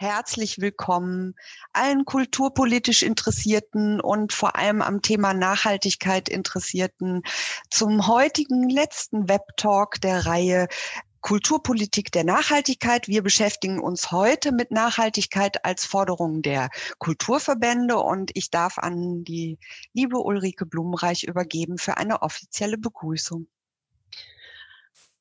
herzlich willkommen allen kulturpolitisch Interessierten und vor allem am Thema Nachhaltigkeit Interessierten zum heutigen letzten Webtalk der Reihe Kulturpolitik der Nachhaltigkeit. Wir beschäftigen uns heute mit Nachhaltigkeit als Forderung der Kulturverbände und ich darf an die liebe Ulrike Blumenreich übergeben für eine offizielle Begrüßung.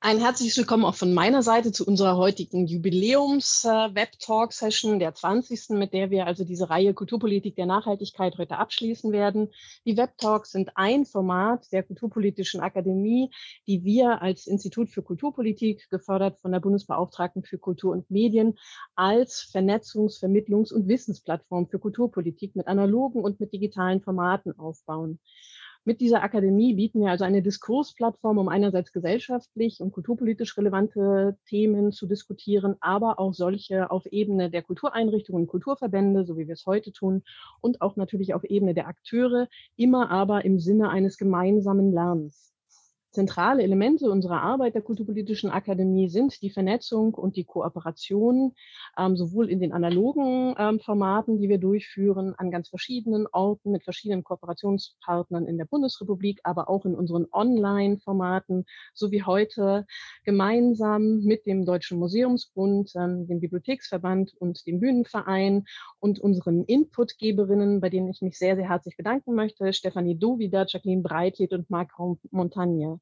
Ein herzliches Willkommen auch von meiner Seite zu unserer heutigen Jubiläums-Web-Talk-Session, der 20., mit der wir also diese Reihe Kulturpolitik der Nachhaltigkeit heute abschließen werden. Die Web-Talks sind ein Format der Kulturpolitischen Akademie, die wir als Institut für Kulturpolitik, gefördert von der Bundesbeauftragten für Kultur und Medien, als Vernetzungs-, Vermittlungs- und Wissensplattform für Kulturpolitik mit analogen und mit digitalen Formaten aufbauen. Mit dieser Akademie bieten wir also eine Diskursplattform, um einerseits gesellschaftlich und kulturpolitisch relevante Themen zu diskutieren, aber auch solche auf Ebene der Kultureinrichtungen und Kulturverbände, so wie wir es heute tun, und auch natürlich auf Ebene der Akteure, immer aber im Sinne eines gemeinsamen Lernens. Zentrale Elemente unserer Arbeit der Kulturpolitischen Akademie sind die Vernetzung und die Kooperation, ähm, sowohl in den analogen ähm, Formaten, die wir durchführen, an ganz verschiedenen Orten mit verschiedenen Kooperationspartnern in der Bundesrepublik, aber auch in unseren Online-Formaten, so wie heute gemeinsam mit dem Deutschen Museumsbund, ähm, dem Bibliotheksverband und dem Bühnenverein und unseren Inputgeberinnen, bei denen ich mich sehr, sehr herzlich bedanken möchte, Stefanie Dovida, Jacqueline Breitlied und Marc Montagne.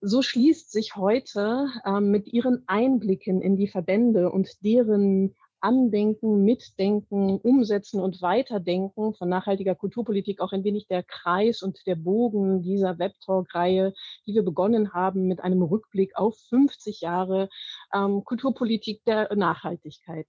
So schließt sich heute ähm, mit ihren Einblicken in die Verbände und deren Andenken, Mitdenken, Umsetzen und Weiterdenken von nachhaltiger Kulturpolitik auch ein wenig der Kreis und der Bogen dieser Webtalk-Reihe, die wir begonnen haben mit einem Rückblick auf 50 Jahre ähm, Kulturpolitik der Nachhaltigkeit.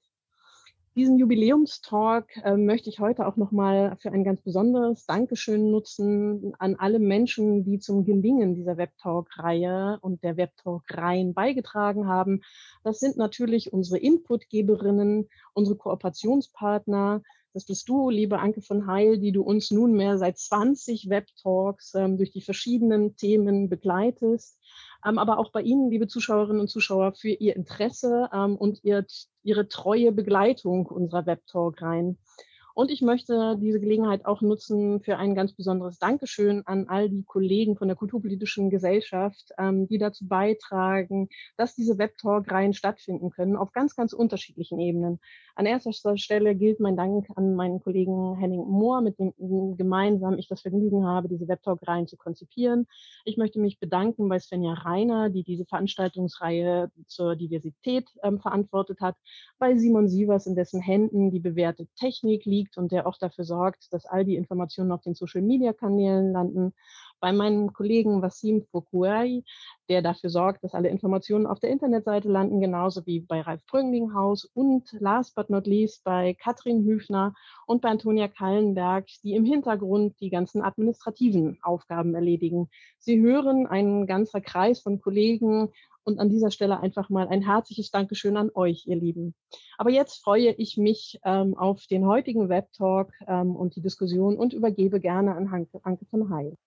Diesen Jubiläumstalk äh, möchte ich heute auch nochmal für ein ganz besonderes Dankeschön nutzen an alle Menschen, die zum Gelingen dieser Webtalk-Reihe und der Webtalk-Reihen beigetragen haben. Das sind natürlich unsere Inputgeberinnen, unsere Kooperationspartner. Das bist du, liebe Anke von Heil, die du uns nunmehr seit 20 Webtalks ähm, durch die verschiedenen Themen begleitest ähm, aber auch bei Ihnen, liebe Zuschauerinnen und Zuschauer, für Ihr Interesse ähm, und ihr, Ihre treue Begleitung unserer Webtalk rein. Und ich möchte diese Gelegenheit auch nutzen für ein ganz besonderes Dankeschön an all die Kollegen von der Kulturpolitischen Gesellschaft, ähm, die dazu beitragen, dass diese Webtalk-Reihen stattfinden können, auf ganz, ganz unterschiedlichen Ebenen. An erster Stelle gilt mein Dank an meinen Kollegen Henning Mohr, mit dem gemeinsam ich das Vergnügen habe, diese Webtalk-Reihen zu konzipieren. Ich möchte mich bedanken bei Svenja Reiner, die diese Veranstaltungsreihe zur Diversität ähm, verantwortet hat, bei Simon Sievers, in dessen Händen die bewährte Technik liegt, liegt und der auch dafür sorgt, dass all die Informationen auf den Social-Media-Kanälen landen. Bei meinem Kollegen Wassim Fokuai, der dafür sorgt, dass alle Informationen auf der Internetseite landen, genauso wie bei Ralf Brönglinghaus und last but not least bei Katrin Hüfner und bei Antonia Kallenberg, die im Hintergrund die ganzen administrativen Aufgaben erledigen. Sie hören einen ganzer Kreis von Kollegen und an dieser Stelle einfach mal ein herzliches Dankeschön an euch, ihr Lieben. Aber jetzt freue ich mich ähm, auf den heutigen Webtalk ähm, und die Diskussion und übergebe gerne an Anke, Anke von Heil.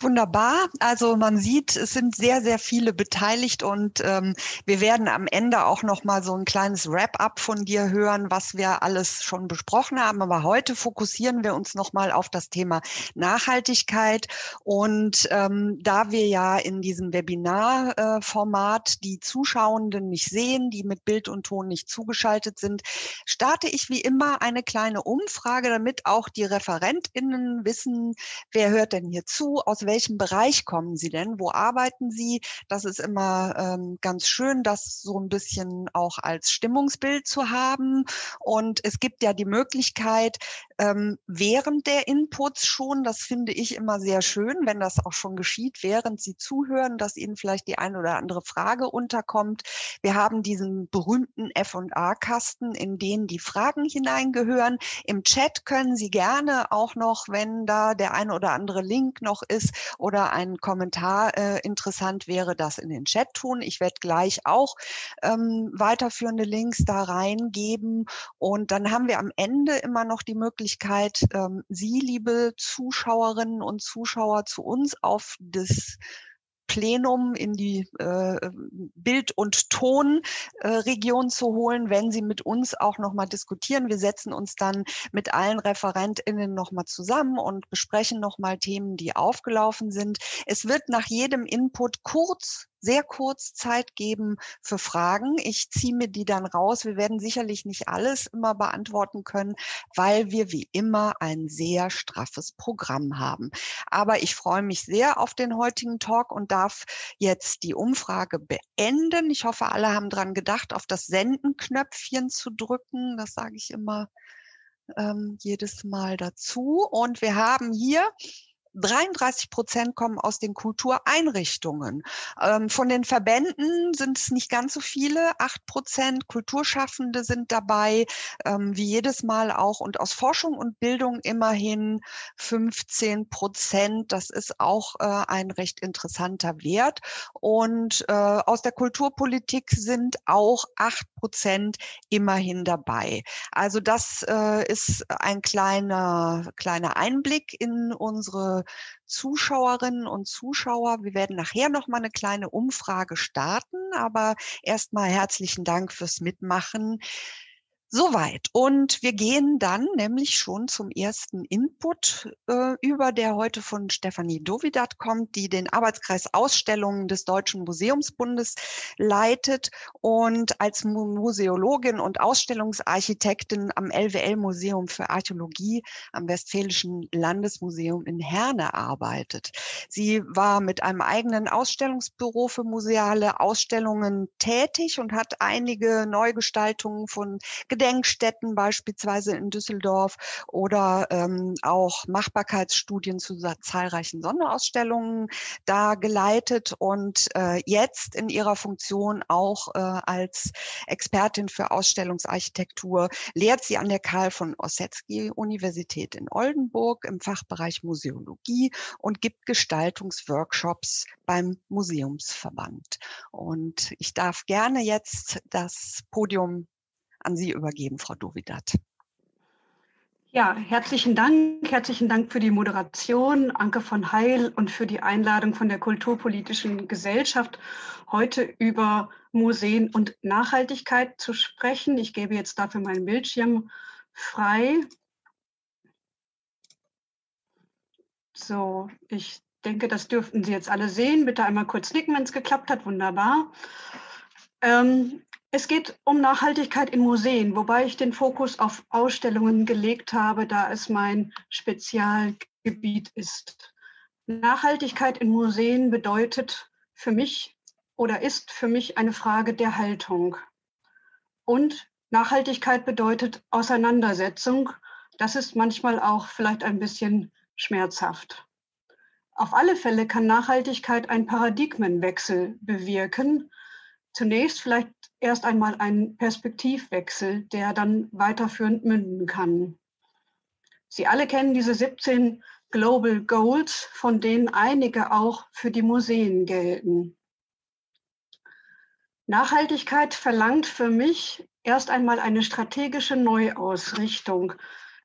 Wunderbar. Also man sieht, es sind sehr, sehr viele beteiligt und ähm, wir werden am Ende auch noch mal so ein kleines Wrap-up von dir hören, was wir alles schon besprochen haben. Aber heute fokussieren wir uns noch mal auf das Thema Nachhaltigkeit und ähm, da wir ja in diesem Webinar-Format äh, die Zuschauenden nicht sehen, die mit Bild und Ton nicht zugeschaltet sind, starte ich wie immer eine kleine Umfrage, damit auch die ReferentInnen wissen, wer hört denn hier zu, aus welchem Bereich kommen Sie denn? Wo arbeiten Sie? Das ist immer ähm, ganz schön, das so ein bisschen auch als Stimmungsbild zu haben. Und es gibt ja die Möglichkeit, ähm, während der Inputs schon, das finde ich immer sehr schön, wenn das auch schon geschieht, während Sie zuhören, dass Ihnen vielleicht die eine oder andere Frage unterkommt. Wir haben diesen berühmten F&A-Kasten, in den die Fragen hineingehören. Im Chat können Sie gerne auch noch, wenn da der eine oder andere Link noch ist, oder ein Kommentar äh, interessant wäre, das in den Chat tun. Ich werde gleich auch ähm, weiterführende Links da reingeben. Und dann haben wir am Ende immer noch die Möglichkeit, ähm, Sie, liebe Zuschauerinnen und Zuschauer, zu uns auf das Plenum in die äh, Bild- und Tonregion äh, zu holen, wenn Sie mit uns auch nochmal diskutieren. Wir setzen uns dann mit allen ReferentInnen nochmal zusammen und besprechen nochmal Themen, die aufgelaufen sind. Es wird nach jedem Input kurz sehr kurz Zeit geben für Fragen. Ich ziehe mir die dann raus. Wir werden sicherlich nicht alles immer beantworten können, weil wir wie immer ein sehr straffes Programm haben. Aber ich freue mich sehr auf den heutigen Talk und darf jetzt die Umfrage beenden. Ich hoffe, alle haben dran gedacht, auf das Sendenknöpfchen zu drücken. Das sage ich immer ähm, jedes Mal dazu. Und wir haben hier 33 Prozent kommen aus den Kultureinrichtungen. Ähm, von den Verbänden sind es nicht ganz so viele, acht Prozent. Kulturschaffende sind dabei, ähm, wie jedes Mal auch. Und aus Forschung und Bildung immerhin 15 Prozent. Das ist auch äh, ein recht interessanter Wert. Und äh, aus der Kulturpolitik sind auch acht Prozent immerhin dabei. Also das äh, ist ein kleiner, kleiner Einblick in unsere Zuschauerinnen und Zuschauer. Wir werden nachher noch mal eine kleine Umfrage starten, aber erstmal herzlichen Dank fürs Mitmachen. Soweit. Und wir gehen dann nämlich schon zum ersten Input äh, über, der heute von Stefanie Dovidat kommt, die den Arbeitskreis Ausstellungen des Deutschen Museumsbundes leitet und als Museologin und Ausstellungsarchitektin am LWL Museum für Archäologie am Westfälischen Landesmuseum in Herne arbeitet. Sie war mit einem eigenen Ausstellungsbüro für museale Ausstellungen tätig und hat einige Neugestaltungen von Gedenkstätten beispielsweise in Düsseldorf oder ähm, auch Machbarkeitsstudien zu zahlreichen Sonderausstellungen da geleitet und äh, jetzt in ihrer Funktion auch äh, als Expertin für Ausstellungsarchitektur lehrt sie an der Karl von Ossetsky Universität in Oldenburg im Fachbereich Museologie und gibt Gestaltungsworkshops beim Museumsverband. Und ich darf gerne jetzt das Podium an Sie übergeben, Frau Dovidat. Ja, herzlichen Dank. Herzlichen Dank für die Moderation, Anke von Heil, und für die Einladung von der Kulturpolitischen Gesellschaft, heute über Museen und Nachhaltigkeit zu sprechen. Ich gebe jetzt dafür meinen Bildschirm frei. So, ich denke, das dürften Sie jetzt alle sehen. Bitte einmal kurz nicken, wenn es geklappt hat. Wunderbar. Ähm, es geht um Nachhaltigkeit in Museen, wobei ich den Fokus auf Ausstellungen gelegt habe, da es mein Spezialgebiet ist. Nachhaltigkeit in Museen bedeutet für mich oder ist für mich eine Frage der Haltung. Und Nachhaltigkeit bedeutet Auseinandersetzung. Das ist manchmal auch vielleicht ein bisschen schmerzhaft. Auf alle Fälle kann Nachhaltigkeit einen Paradigmenwechsel bewirken. Zunächst vielleicht erst einmal einen Perspektivwechsel, der dann weiterführend münden kann. Sie alle kennen diese 17 Global Goals, von denen einige auch für die Museen gelten. Nachhaltigkeit verlangt für mich erst einmal eine strategische Neuausrichtung.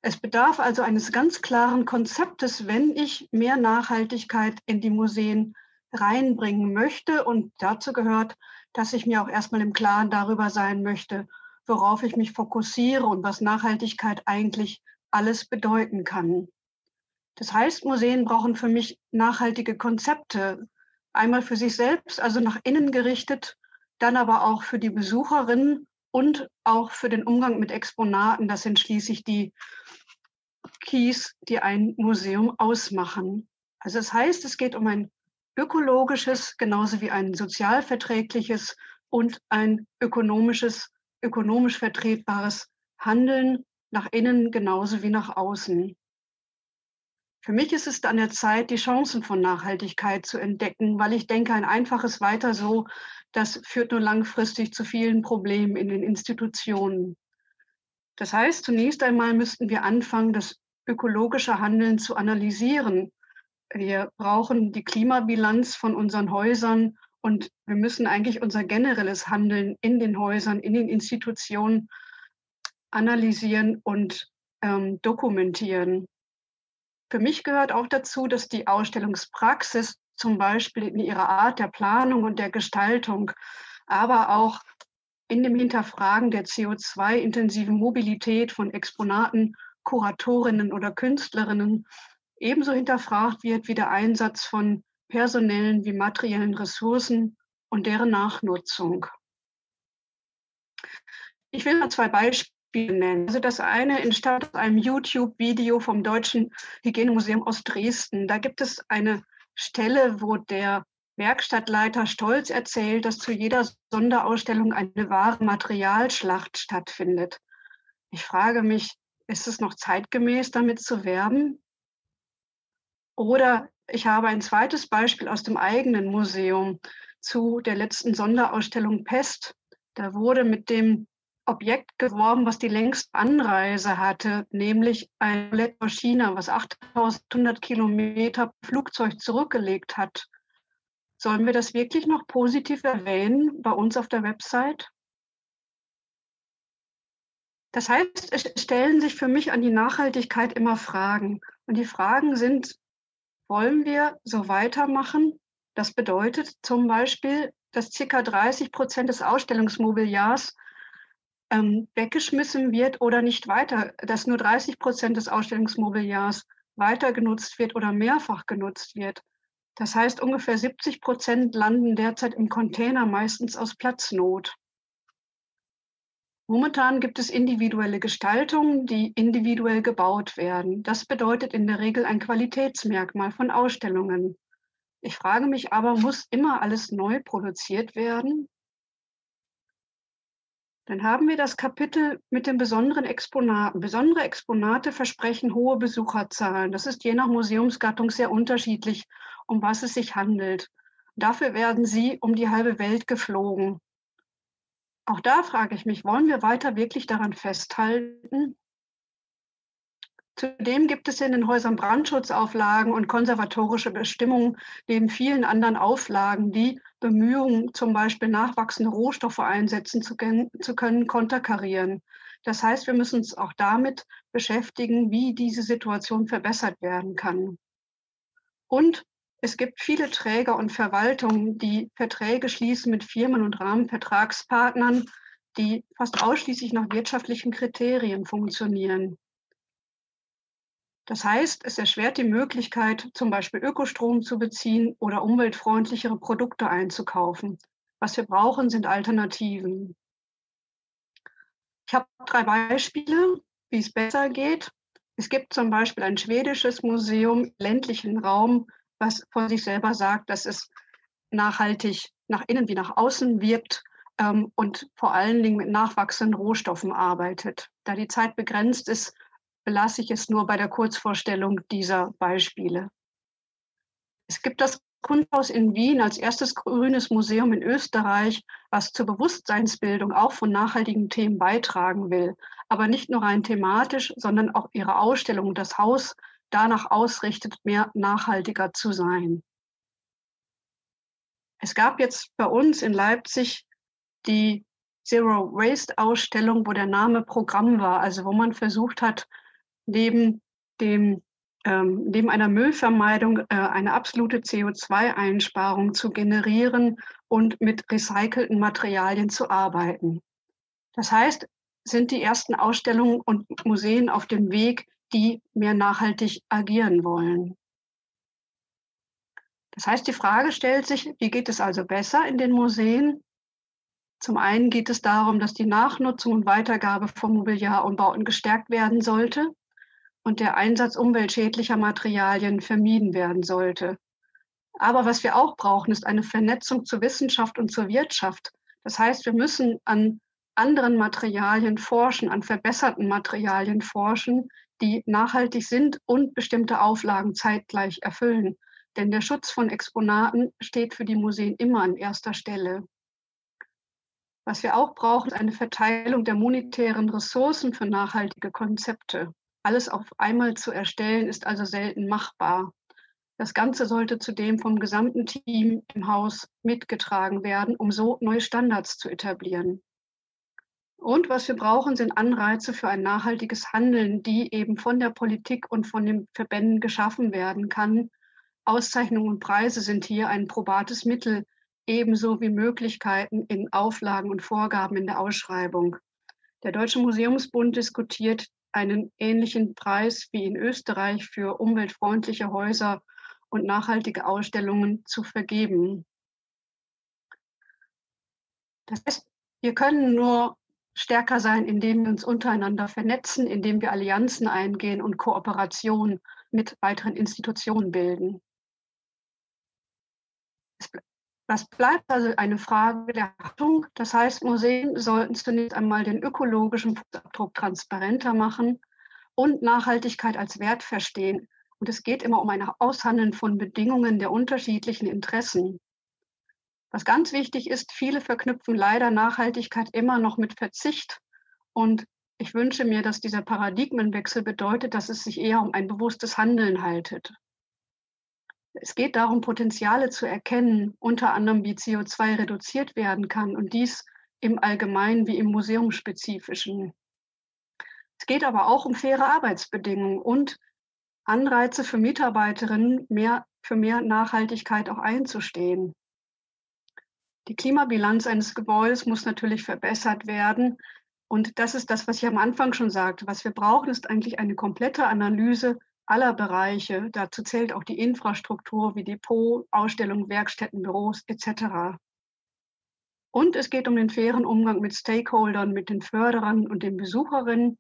Es bedarf also eines ganz klaren Konzeptes, wenn ich mehr Nachhaltigkeit in die Museen reinbringen möchte. Und dazu gehört dass ich mir auch erstmal im Klaren darüber sein möchte, worauf ich mich fokussiere und was Nachhaltigkeit eigentlich alles bedeuten kann. Das heißt, Museen brauchen für mich nachhaltige Konzepte, einmal für sich selbst, also nach innen gerichtet, dann aber auch für die Besucherinnen und auch für den Umgang mit Exponaten. Das sind schließlich die Keys, die ein Museum ausmachen. Also das heißt, es geht um ein ökologisches genauso wie ein sozialverträgliches und ein ökonomisches, ökonomisch vertretbares Handeln nach innen genauso wie nach außen. Für mich ist es an der Zeit, die Chancen von Nachhaltigkeit zu entdecken, weil ich denke, ein einfaches Weiter so, das führt nur langfristig zu vielen Problemen in den Institutionen. Das heißt, zunächst einmal müssten wir anfangen, das ökologische Handeln zu analysieren wir brauchen die Klimabilanz von unseren Häusern und wir müssen eigentlich unser generelles Handeln in den Häusern, in den Institutionen analysieren und ähm, dokumentieren. Für mich gehört auch dazu, dass die Ausstellungspraxis zum Beispiel in ihrer Art der Planung und der Gestaltung, aber auch in dem Hinterfragen der CO2-intensiven Mobilität von Exponaten, Kuratorinnen oder Künstlerinnen ebenso hinterfragt wird wie der Einsatz von personellen wie materiellen Ressourcen und deren Nachnutzung. Ich will mal zwei Beispiele nennen. Also das eine entstand aus einem YouTube-Video vom Deutschen Hygienemuseum aus Dresden. Da gibt es eine Stelle, wo der Werkstattleiter stolz erzählt, dass zu jeder Sonderausstellung eine wahre Materialschlacht stattfindet. Ich frage mich, ist es noch zeitgemäß, damit zu werben? Oder ich habe ein zweites Beispiel aus dem eigenen Museum zu der letzten Sonderausstellung Pest. Da wurde mit dem Objekt geworben, was die längste Anreise hatte, nämlich ein Roulette aus China, was 8100 Kilometer Flugzeug zurückgelegt hat. Sollen wir das wirklich noch positiv erwähnen bei uns auf der Website? Das heißt, es stellen sich für mich an die Nachhaltigkeit immer Fragen. Und die Fragen sind, wollen wir so weitermachen? Das bedeutet zum Beispiel, dass ca. 30 Prozent des Ausstellungsmobiliars ähm, weggeschmissen wird oder nicht weiter, dass nur 30 Prozent des Ausstellungsmobiliars weiter genutzt wird oder mehrfach genutzt wird. Das heißt, ungefähr 70 Prozent landen derzeit im Container, meistens aus Platznot. Momentan gibt es individuelle Gestaltungen, die individuell gebaut werden. Das bedeutet in der Regel ein Qualitätsmerkmal von Ausstellungen. Ich frage mich aber, muss immer alles neu produziert werden? Dann haben wir das Kapitel mit den besonderen Exponaten. Besondere Exponate versprechen hohe Besucherzahlen. Das ist je nach Museumsgattung sehr unterschiedlich, um was es sich handelt. Dafür werden sie um die halbe Welt geflogen. Auch da frage ich mich, wollen wir weiter wirklich daran festhalten? Zudem gibt es in den Häusern Brandschutzauflagen und konservatorische Bestimmungen neben vielen anderen Auflagen, die Bemühungen, zum Beispiel nachwachsende Rohstoffe einsetzen zu, zu können, konterkarieren. Das heißt, wir müssen uns auch damit beschäftigen, wie diese Situation verbessert werden kann. Und es gibt viele Träger und Verwaltungen, die Verträge schließen mit Firmen und Rahmenvertragspartnern, die fast ausschließlich nach wirtschaftlichen Kriterien funktionieren. Das heißt, es erschwert die Möglichkeit, zum Beispiel Ökostrom zu beziehen oder umweltfreundlichere Produkte einzukaufen. Was wir brauchen, sind Alternativen. Ich habe drei Beispiele, wie es besser geht. Es gibt zum Beispiel ein schwedisches Museum im ländlichen Raum, was von sich selber sagt, dass es nachhaltig nach innen wie nach außen wirkt ähm, und vor allen Dingen mit nachwachsenden Rohstoffen arbeitet. Da die Zeit begrenzt ist, belasse ich es nur bei der Kurzvorstellung dieser Beispiele. Es gibt das Kunsthaus in Wien als erstes grünes Museum in Österreich, was zur Bewusstseinsbildung auch von nachhaltigen Themen beitragen will, aber nicht nur rein thematisch, sondern auch ihre Ausstellung und das Haus danach ausrichtet, mehr nachhaltiger zu sein. Es gab jetzt bei uns in Leipzig die Zero Waste Ausstellung, wo der Name Programm war, also wo man versucht hat, neben dem ähm, neben einer Müllvermeidung äh, eine absolute CO2-Einsparung zu generieren und mit recycelten Materialien zu arbeiten. Das heißt, sind die ersten Ausstellungen und Museen auf dem Weg, die mehr nachhaltig agieren wollen. Das heißt, die Frage stellt sich, wie geht es also besser in den Museen? Zum einen geht es darum, dass die Nachnutzung und Weitergabe von Mobiliar und Bauten gestärkt werden sollte und der Einsatz umweltschädlicher Materialien vermieden werden sollte. Aber was wir auch brauchen, ist eine Vernetzung zur Wissenschaft und zur Wirtschaft. Das heißt, wir müssen an anderen Materialien forschen, an verbesserten Materialien forschen, die nachhaltig sind und bestimmte Auflagen zeitgleich erfüllen. Denn der Schutz von Exponaten steht für die Museen immer an erster Stelle. Was wir auch brauchen, ist eine Verteilung der monetären Ressourcen für nachhaltige Konzepte. Alles auf einmal zu erstellen, ist also selten machbar. Das Ganze sollte zudem vom gesamten Team im Haus mitgetragen werden, um so neue Standards zu etablieren. Und was wir brauchen, sind Anreize für ein nachhaltiges Handeln, die eben von der Politik und von den Verbänden geschaffen werden kann, Auszeichnungen und Preise sind hier ein probates Mittel, ebenso wie Möglichkeiten in Auflagen und Vorgaben in der Ausschreibung. Der Deutsche Museumsbund diskutiert einen ähnlichen Preis wie in Österreich für umweltfreundliche Häuser und nachhaltige Ausstellungen zu vergeben. Das heißt, wir können nur stärker sein, indem wir uns untereinander vernetzen, indem wir Allianzen eingehen und Kooperation mit weiteren Institutionen bilden. Was bleibt also eine Frage der Achtung. Das heißt, Museen sollten zunächst einmal den ökologischen Fußabdruck transparenter machen und Nachhaltigkeit als Wert verstehen. Und es geht immer um ein Aushandeln von Bedingungen der unterschiedlichen Interessen. Was ganz wichtig ist, viele verknüpfen leider Nachhaltigkeit immer noch mit Verzicht. Und ich wünsche mir, dass dieser Paradigmenwechsel bedeutet, dass es sich eher um ein bewusstes Handeln haltet. Es geht darum, Potenziale zu erkennen, unter anderem wie CO2 reduziert werden kann und dies im Allgemeinen wie im Museumsspezifischen. Es geht aber auch um faire Arbeitsbedingungen und Anreize für Mitarbeiterinnen, mehr, für mehr Nachhaltigkeit auch einzustehen. Die Klimabilanz eines Gebäudes muss natürlich verbessert werden. Und das ist das, was ich am Anfang schon sagte. Was wir brauchen, ist eigentlich eine komplette Analyse aller Bereiche. Dazu zählt auch die Infrastruktur wie Depot, Ausstellungen, Werkstätten, Büros etc. Und es geht um den fairen Umgang mit Stakeholdern, mit den Förderern und den Besucherinnen,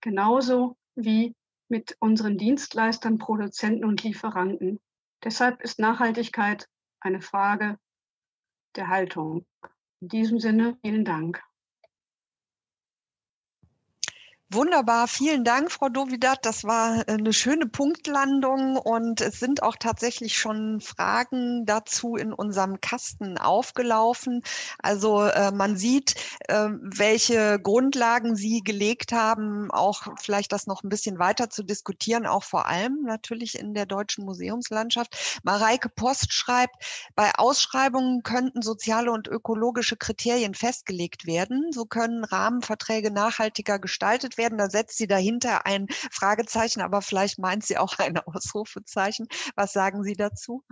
genauso wie mit unseren Dienstleistern, Produzenten und Lieferanten. Deshalb ist Nachhaltigkeit eine Frage der Haltung. In diesem Sinne, vielen Dank. Wunderbar, vielen Dank, Frau Dovidat. Das war äh, eine schöne Punktlandung und es sind auch tatsächlich schon Fragen dazu in unserem Kasten aufgelaufen. Also äh, man sieht, äh, welche Grundlagen Sie gelegt haben, auch vielleicht das noch ein bisschen weiter zu diskutieren, auch vor allem natürlich in der deutschen Museumslandschaft. Mareike Post schreibt, bei Ausschreibungen könnten soziale und ökologische Kriterien festgelegt werden. So können Rahmenverträge nachhaltiger gestaltet werden. Da setzt sie dahinter ein Fragezeichen, aber vielleicht meint sie auch ein Ausrufezeichen. Was sagen Sie dazu?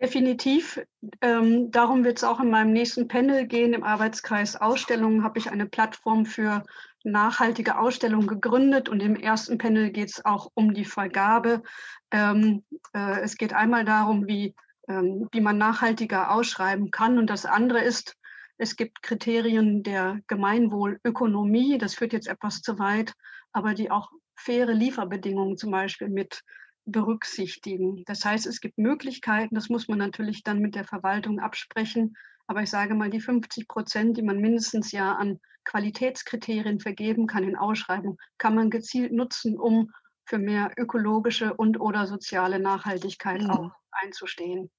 Definitiv. Ähm, darum wird es auch in meinem nächsten Panel gehen. Im Arbeitskreis Ausstellungen habe ich eine Plattform für nachhaltige Ausstellungen gegründet und im ersten Panel geht es auch um die Vergabe. Ähm, äh, es geht einmal darum, wie, ähm, wie man nachhaltiger ausschreiben kann und das andere ist, es gibt Kriterien der Gemeinwohlökonomie, das führt jetzt etwas zu weit, aber die auch faire Lieferbedingungen zum Beispiel mit berücksichtigen. Das heißt, es gibt Möglichkeiten, das muss man natürlich dann mit der Verwaltung absprechen. Aber ich sage mal, die 50 Prozent, die man mindestens ja an Qualitätskriterien vergeben kann in Ausschreibung, kann man gezielt nutzen, um für mehr ökologische und oder soziale Nachhaltigkeit mhm. auch einzustehen.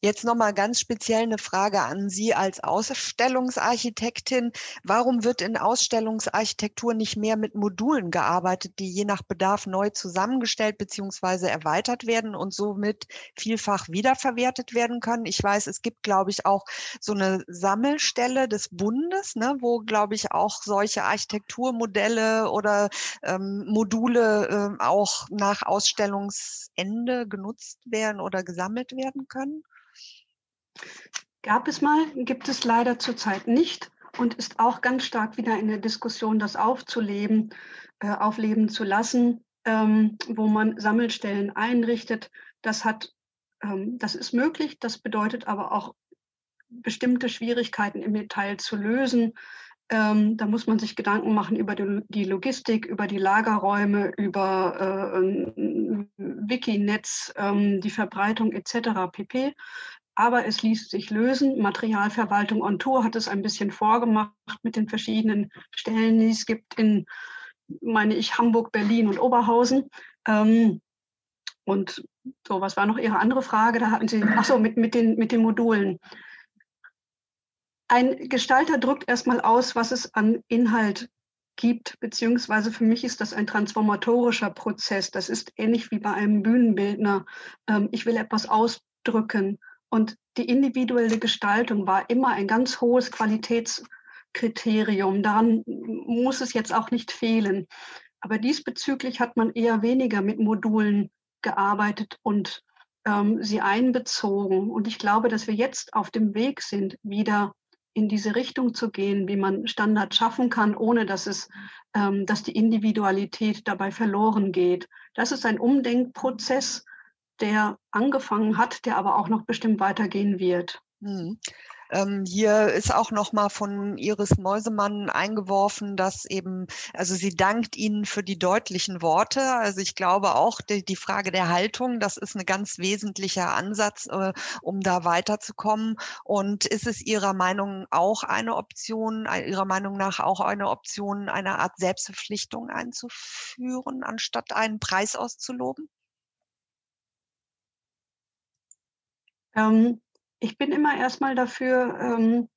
Jetzt nochmal ganz speziell eine Frage an Sie als Ausstellungsarchitektin. Warum wird in Ausstellungsarchitektur nicht mehr mit Modulen gearbeitet, die je nach Bedarf neu zusammengestellt bzw. erweitert werden und somit vielfach wiederverwertet werden können? Ich weiß, es gibt, glaube ich, auch so eine Sammelstelle des Bundes, ne, wo, glaube ich, auch solche Architekturmodelle oder ähm, Module äh, auch nach Ausstellungsende genutzt werden oder gesammelt werden können. Gab es mal, gibt es leider zurzeit nicht und ist auch ganz stark wieder in der Diskussion, das aufzuleben, äh, aufleben zu lassen, ähm, wo man Sammelstellen einrichtet. Das hat, ähm, das ist möglich. Das bedeutet aber auch bestimmte Schwierigkeiten im Detail zu lösen. Ähm, da muss man sich Gedanken machen über die, Logistik, über die Lagerräume, über äh, Wikinetz, ähm, die Verbreitung etc. pp aber es ließ sich lösen. Materialverwaltung on Tour hat es ein bisschen vorgemacht mit den verschiedenen Stellen, die es gibt in, meine ich, Hamburg, Berlin und Oberhausen. Ähm, und so, was war noch Ihre andere Frage? Da hatten Sie, ach so, mit, mit, den, mit den Modulen. Ein Gestalter drückt erstmal aus, was es an Inhalt gibt, beziehungsweise für mich ist das ein transformatorischer Prozess. Das ist ähnlich wie bei einem Bühnenbildner. Ähm, ich will etwas ausdrücken und die individuelle Gestaltung war immer ein ganz hohes Qualitätskriterium. Daran muss es jetzt auch nicht fehlen. Aber diesbezüglich hat man eher weniger mit Modulen gearbeitet und ähm, sie einbezogen. Und ich glaube, dass wir jetzt auf dem Weg sind, wieder in diese Richtung zu gehen, wie man Standards schaffen kann, ohne dass es, ähm, dass die Individualität dabei verloren geht. Das ist ein Umdenkprozess, der angefangen hat, der aber auch noch bestimmt weitergehen wird. Hm. Ähm, hier ist auch noch mal von Iris Mäusemann eingeworfen, dass eben, also sie dankt Ihnen für die deutlichen Worte. Also ich glaube auch, die, die Frage der Haltung, das ist ein ganz wesentlicher Ansatz, äh, um da weiterzukommen. Und ist es Ihrer Meinung auch eine Option, äh, Ihrer Meinung nach auch eine Option, eine Art Selbstverpflichtung einzuführen, anstatt einen Preis auszuloben? Ähm, ich bin immer erstmal dafür, ähm,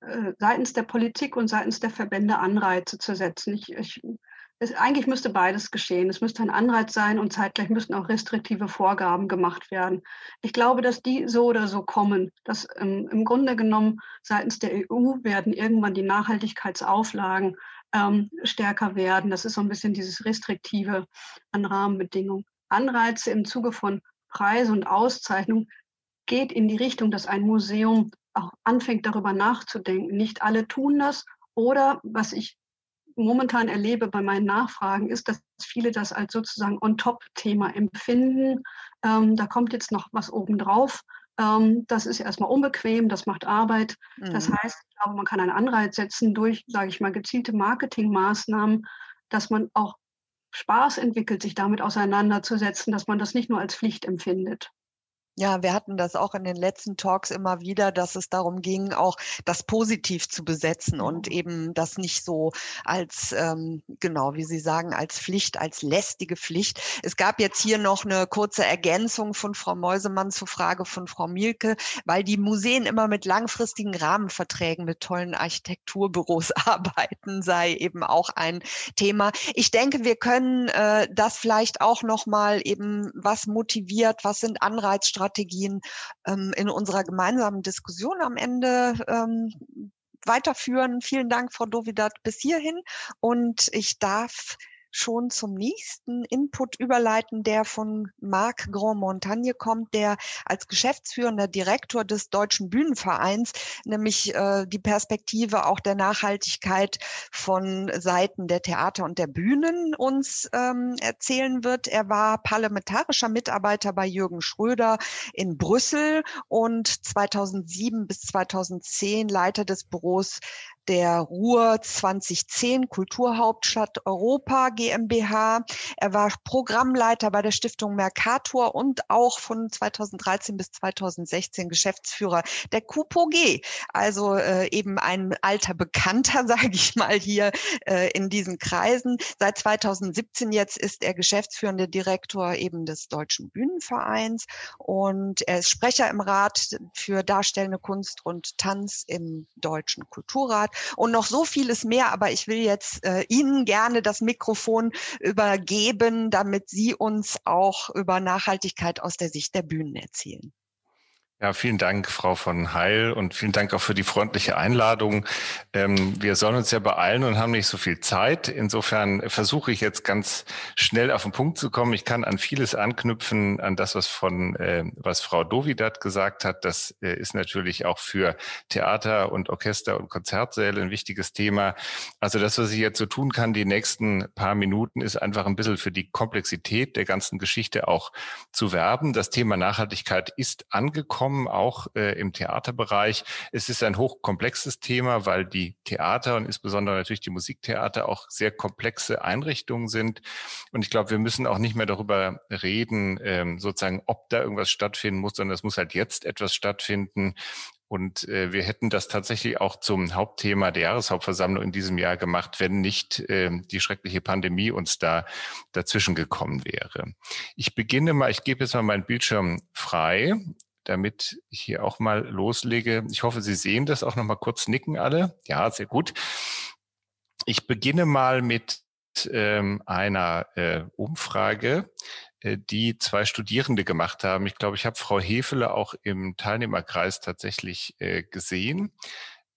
äh, seitens der Politik und seitens der Verbände Anreize zu setzen. Ich, ich, es, eigentlich müsste beides geschehen. Es müsste ein Anreiz sein und zeitgleich müssten auch restriktive Vorgaben gemacht werden. Ich glaube, dass die so oder so kommen. Dass ähm, im Grunde genommen seitens der EU werden irgendwann die Nachhaltigkeitsauflagen ähm, stärker werden. Das ist so ein bisschen dieses Restriktive an Rahmenbedingungen. Anreize im Zuge von Preise und Auszeichnungen geht in die Richtung, dass ein Museum auch anfängt, darüber nachzudenken. Nicht alle tun das. Oder was ich momentan erlebe bei meinen Nachfragen, ist, dass viele das als sozusagen On-Top-Thema empfinden. Ähm, da kommt jetzt noch was obendrauf. Ähm, das ist erstmal unbequem, das macht Arbeit. Mhm. Das heißt, ich glaube, man kann einen Anreiz setzen durch, sage ich mal, gezielte Marketingmaßnahmen, dass man auch Spaß entwickelt, sich damit auseinanderzusetzen, dass man das nicht nur als Pflicht empfindet. Ja, wir hatten das auch in den letzten Talks immer wieder, dass es darum ging, auch das positiv zu besetzen und eben das nicht so als, ähm, genau, wie Sie sagen, als Pflicht, als lästige Pflicht. Es gab jetzt hier noch eine kurze Ergänzung von Frau Meusemann zur Frage von Frau Mielke, weil die Museen immer mit langfristigen Rahmenverträgen mit tollen Architekturbüros arbeiten, sei eben auch ein Thema. Ich denke, wir können äh, das vielleicht auch noch mal eben, was motiviert, was sind Anreizstrategien, Strategien ähm, in unserer gemeinsamen Diskussion am Ende ähm, weiterführen. Vielen Dank, Frau Dovidat, bis hierhin. Und ich darf schon zum nächsten Input überleiten, der von Marc Grand Montagne kommt, der als geschäftsführender Direktor des Deutschen Bühnenvereins nämlich äh, die Perspektive auch der Nachhaltigkeit von Seiten der Theater und der Bühnen uns ähm, erzählen wird. Er war parlamentarischer Mitarbeiter bei Jürgen Schröder in Brüssel und 2007 bis 2010 Leiter des Büros der Ruhr 2010 Kulturhauptstadt Europa GmbH. Er war Programmleiter bei der Stiftung Mercator und auch von 2013 bis 2016 Geschäftsführer der QPOG. Also äh, eben ein alter Bekannter, sage ich mal, hier äh, in diesen Kreisen. Seit 2017 jetzt ist er geschäftsführende Direktor eben des Deutschen Bühnenvereins und er ist Sprecher im Rat für darstellende Kunst und Tanz im Deutschen Kulturrat und noch so vieles mehr. Aber ich will jetzt äh, Ihnen gerne das Mikrofon übergeben, damit Sie uns auch über Nachhaltigkeit aus der Sicht der Bühnen erzählen. Ja, vielen Dank, Frau von Heil, und vielen Dank auch für die freundliche Einladung. Ähm, wir sollen uns ja beeilen und haben nicht so viel Zeit. Insofern versuche ich jetzt ganz schnell auf den Punkt zu kommen. Ich kann an vieles anknüpfen, an das, was von, äh, was Frau Dovidat gesagt hat. Das äh, ist natürlich auch für Theater und Orchester und Konzertsäle ein wichtiges Thema. Also das, was ich jetzt so tun kann, die nächsten paar Minuten, ist einfach ein bisschen für die Komplexität der ganzen Geschichte auch zu werben. Das Thema Nachhaltigkeit ist angekommen angekommen, auch äh, im Theaterbereich. Es ist ein hochkomplexes Thema, weil die Theater und insbesondere natürlich die Musiktheater auch sehr komplexe Einrichtungen sind. Und ich glaube, wir müssen auch nicht mehr darüber reden, ähm, sozusagen, ob da irgendwas stattfinden muss, sondern es muss halt jetzt etwas stattfinden. Und äh, wir hätten das tatsächlich auch zum Hauptthema der Jahreshauptversammlung in diesem Jahr gemacht, wenn nicht äh, die schreckliche Pandemie uns da dazwischen gekommen wäre. Ich beginne mal, ich gebe jetzt mal meinen Bildschirm frei damit ich hier auch mal loslege. Ich hoffe, Sie sehen das auch noch mal kurz nicken alle. Ja, sehr gut. Ich beginne mal mit ähm, einer äh, Umfrage, äh, die zwei Studierende gemacht haben. Ich glaube, ich habe Frau Hefele auch im Teilnehmerkreis tatsächlich äh, gesehen.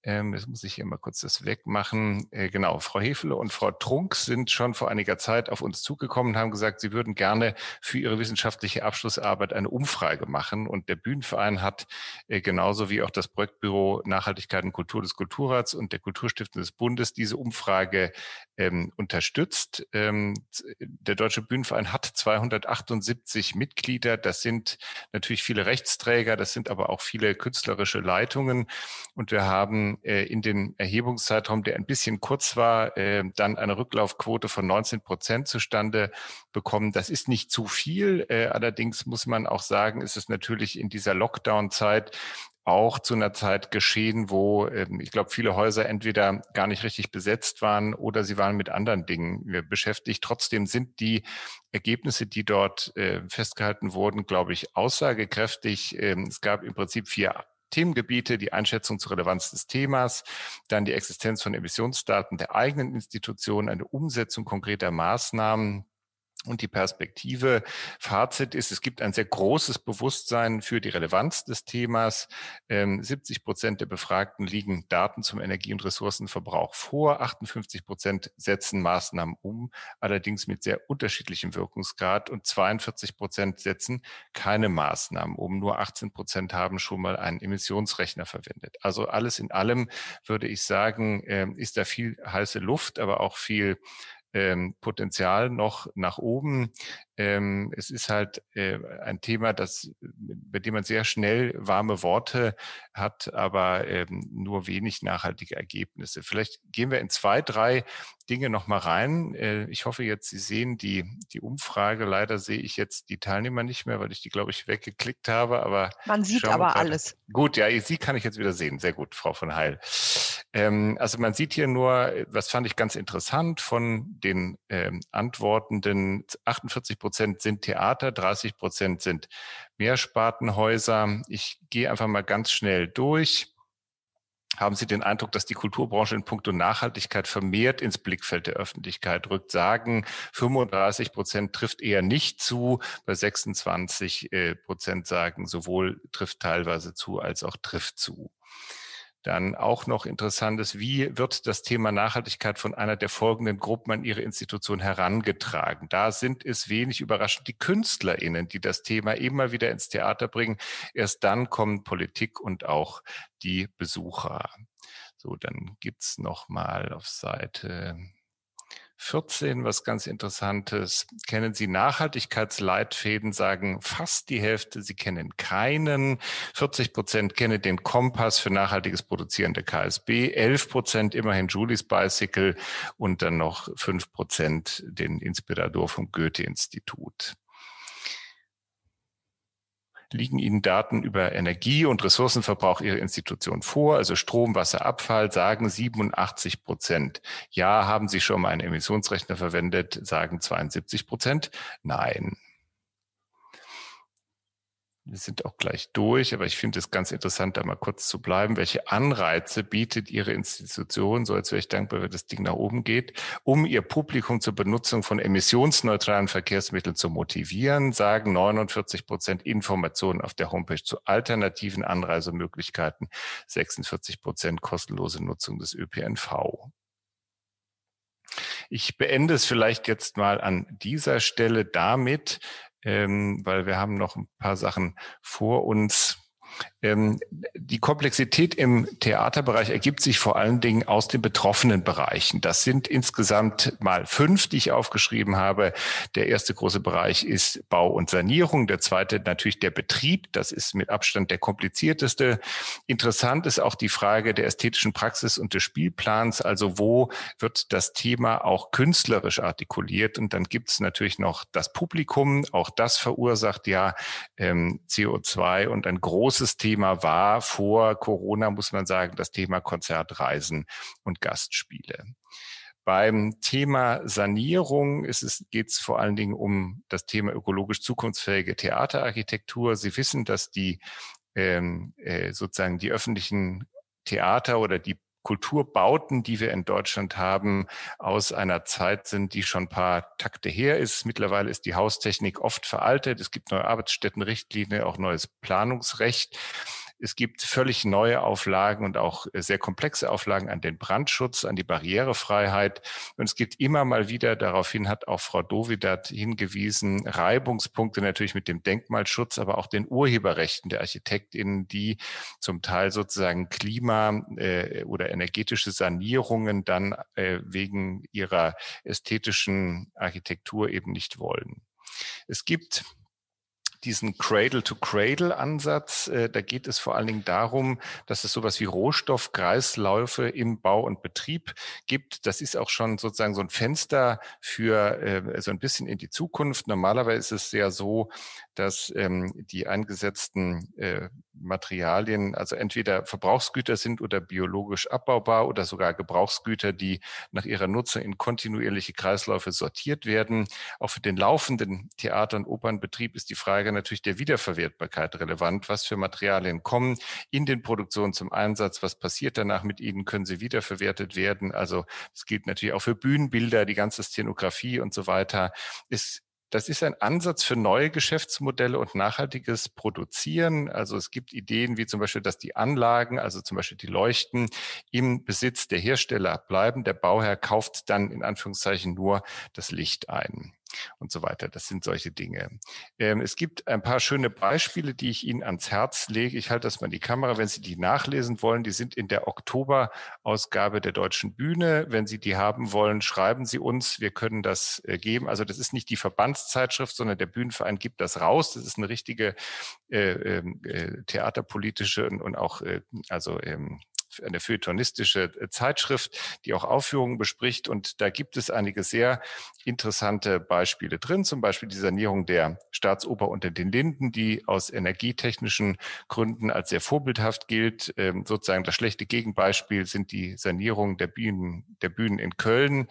Ähm, jetzt muss ich hier mal kurz das wegmachen. Äh, genau, Frau Hefele und Frau Trunk sind schon vor einiger Zeit auf uns zugekommen und haben gesagt, sie würden gerne für ihre wissenschaftliche Abschlussarbeit eine Umfrage machen. Und der Bühnenverein hat äh, genauso wie auch das Projektbüro Nachhaltigkeit und Kultur des Kulturrats und der Kulturstiftung des Bundes diese Umfrage ähm, unterstützt. Ähm, der Deutsche Bühnenverein hat 278 Mitglieder. Das sind natürlich viele Rechtsträger, das sind aber auch viele künstlerische Leitungen. Und wir haben äh, in den Erhebungszeitraum, der ein bisschen kurz war, äh, dann eine Rücklaufquote von 19 Prozent zustande bekommen. Das ist nicht zu viel. Äh, allerdings muss man auch sagen, ist es natürlich in dieser Lockdown-Zeit auch zu einer Zeit geschehen, wo ähm, ich glaube, viele Häuser entweder gar nicht richtig besetzt waren oder sie waren mit anderen Dingen äh, beschäftigt. Trotzdem sind die Ergebnisse, die dort äh, festgehalten wurden, glaube ich, aussagekräftig. Ähm, es gab im Prinzip vier Themengebiete, die Einschätzung zur Relevanz des Themas, dann die Existenz von Emissionsdaten der eigenen Institution, eine Umsetzung konkreter Maßnahmen, und die Perspektive. Fazit ist, es gibt ein sehr großes Bewusstsein für die Relevanz des Themas. 70 ähm, Prozent der Befragten liegen Daten zum Energie- und Ressourcenverbrauch vor. 58 Prozent setzen Maßnahmen um, allerdings mit sehr unterschiedlichem Wirkungsgrad. Und 42 Prozent setzen keine Maßnahmen um. Nur 18 Prozent haben schon mal einen Emissionsrechner verwendet. Also alles in allem würde ich sagen, ähm, ist da viel heiße Luft, aber auch viel ähm, Potenzial noch nach oben. Ähm, es ist halt äh, ein Thema, das, bei dem man sehr schnell warme Worte hat, aber ähm, nur wenig nachhaltige Ergebnisse. Vielleicht gehen wir in zwei, drei Dinge noch mal rein. Äh, ich hoffe jetzt, Sie sehen die, die Umfrage. Leider sehe ich jetzt die Teilnehmer nicht mehr, weil ich die, glaube ich, weggeklickt habe. Aber man sieht aber alles. Gut, ja, Sie kann ich jetzt wieder sehen. Sehr gut, Frau von Heil. Ähm, also man sieht hier nur, was fand ich ganz interessant, von den ähm, Antwortenden 48 Prozent sind Theater, 30 Prozent sind Mehrspartenhäuser. Ich gehe einfach mal ganz schnell durch. Haben Sie den Eindruck, dass die Kulturbranche in puncto Nachhaltigkeit vermehrt ins Blickfeld der Öffentlichkeit rückt? Sagen 35 Prozent trifft eher nicht zu, bei 26 äh, Prozent sagen sowohl trifft teilweise zu als auch trifft zu. Dann auch noch interessant ist, wie wird das Thema Nachhaltigkeit von einer der folgenden Gruppen an ihre Institution herangetragen? Da sind es wenig überraschend die KünstlerInnen, die das Thema immer wieder ins Theater bringen. Erst dann kommen Politik und auch die Besucher. So, dann gibt's noch mal auf Seite 14 was ganz Interessantes. Kennen Sie Nachhaltigkeitsleitfäden? Sagen fast die Hälfte, Sie kennen keinen. 40 Prozent kennen den Kompass für nachhaltiges Produzieren der KSB. 11 Prozent immerhin Julie's Bicycle und dann noch 5 Prozent den Inspirador vom Goethe-Institut liegen Ihnen Daten über Energie- und Ressourcenverbrauch Ihrer Institution vor, also Strom, Wasser, Abfall, sagen 87 Prozent. Ja, haben Sie schon mal einen Emissionsrechner verwendet, sagen 72 Prozent. Nein. Wir sind auch gleich durch, aber ich finde es ganz interessant, da mal kurz zu bleiben. Welche Anreize bietet Ihre Institution, so als wäre ich dankbar, wenn das Ding nach oben geht, um Ihr Publikum zur Benutzung von emissionsneutralen Verkehrsmitteln zu motivieren? Sagen 49 Prozent Informationen auf der Homepage zu alternativen Anreisemöglichkeiten, 46 Prozent kostenlose Nutzung des ÖPNV. Ich beende es vielleicht jetzt mal an dieser Stelle damit, ähm, weil wir haben noch ein paar Sachen vor uns. Ähm, die Komplexität im Theaterbereich ergibt sich vor allen Dingen aus den betroffenen Bereichen. Das sind insgesamt mal fünf, die ich aufgeschrieben habe. Der erste große Bereich ist Bau und Sanierung. Der zweite natürlich der Betrieb. Das ist mit Abstand der komplizierteste. Interessant ist auch die Frage der ästhetischen Praxis und des Spielplans. Also wo wird das Thema auch künstlerisch artikuliert? Und dann gibt es natürlich noch das Publikum. Auch das verursacht ja ähm, CO2 und ein großes Thema war vor Corona, muss man sagen, das Thema Konzertreisen und Gastspiele. Beim Thema Sanierung geht es vor allen Dingen um das Thema ökologisch zukunftsfähige Theaterarchitektur. Sie wissen, dass die ähm, äh, sozusagen die öffentlichen Theater oder die Kulturbauten, die wir in Deutschland haben, aus einer Zeit sind, die schon ein paar Takte her ist. Mittlerweile ist die Haustechnik oft veraltet. Es gibt neue Arbeitsstättenrichtlinie, auch neues Planungsrecht. Es gibt völlig neue Auflagen und auch sehr komplexe Auflagen an den Brandschutz, an die Barrierefreiheit. Und es gibt immer mal wieder, daraufhin hat auch Frau Dovidat hingewiesen, Reibungspunkte natürlich mit dem Denkmalschutz, aber auch den Urheberrechten der Architektinnen, die zum Teil sozusagen Klima- äh, oder energetische Sanierungen dann äh, wegen ihrer ästhetischen Architektur eben nicht wollen. Es gibt diesen Cradle-to-Cradle-Ansatz. Äh, da geht es vor allen Dingen darum, dass es sowas wie Rohstoffkreisläufe im Bau und Betrieb gibt. Das ist auch schon sozusagen so ein Fenster für äh, so ein bisschen in die Zukunft. Normalerweise ist es ja so, dass ähm, die eingesetzten äh, Materialien also entweder Verbrauchsgüter sind oder biologisch abbaubar oder sogar Gebrauchsgüter, die nach ihrer Nutzung in kontinuierliche Kreisläufe sortiert werden. Auch für den laufenden Theater- und Opernbetrieb ist die Frage natürlich der Wiederverwertbarkeit relevant. Was für Materialien kommen in den Produktionen zum Einsatz? Was passiert danach mit ihnen? Können sie wiederverwertet werden? Also das gilt natürlich auch für Bühnenbilder, die ganze Szenografie und so weiter. Es das ist ein Ansatz für neue Geschäftsmodelle und nachhaltiges Produzieren. Also es gibt Ideen wie zum Beispiel, dass die Anlagen, also zum Beispiel die Leuchten, im Besitz der Hersteller bleiben. Der Bauherr kauft dann in Anführungszeichen nur das Licht ein und so weiter. Das sind solche Dinge. Ähm, es gibt ein paar schöne Beispiele, die ich Ihnen ans Herz lege. Ich halte das mal in die Kamera, wenn Sie die nachlesen wollen. Die sind in der Oktoberausgabe der Deutschen Bühne. Wenn Sie die haben wollen, schreiben Sie uns. Wir können das äh, geben. Also das ist nicht die Verbandszeitschrift, sondern der Bühnenverein gibt das raus. Das ist eine richtige äh, ähm, äh, theaterpolitische und, und auch äh, also ähm, eine feuilletonistische äh, Zeitschrift, die auch Aufführungen bespricht. Und da gibt es einige sehr interessante Beispiele drin, zum Beispiel die Sanierung der Staatsoper unter den Linden, die aus energietechnischen Gründen als sehr vorbildhaft gilt. Ähm, sozusagen das schlechte Gegenbeispiel sind die Sanierung der Bühnen, der Bühnen in Köln.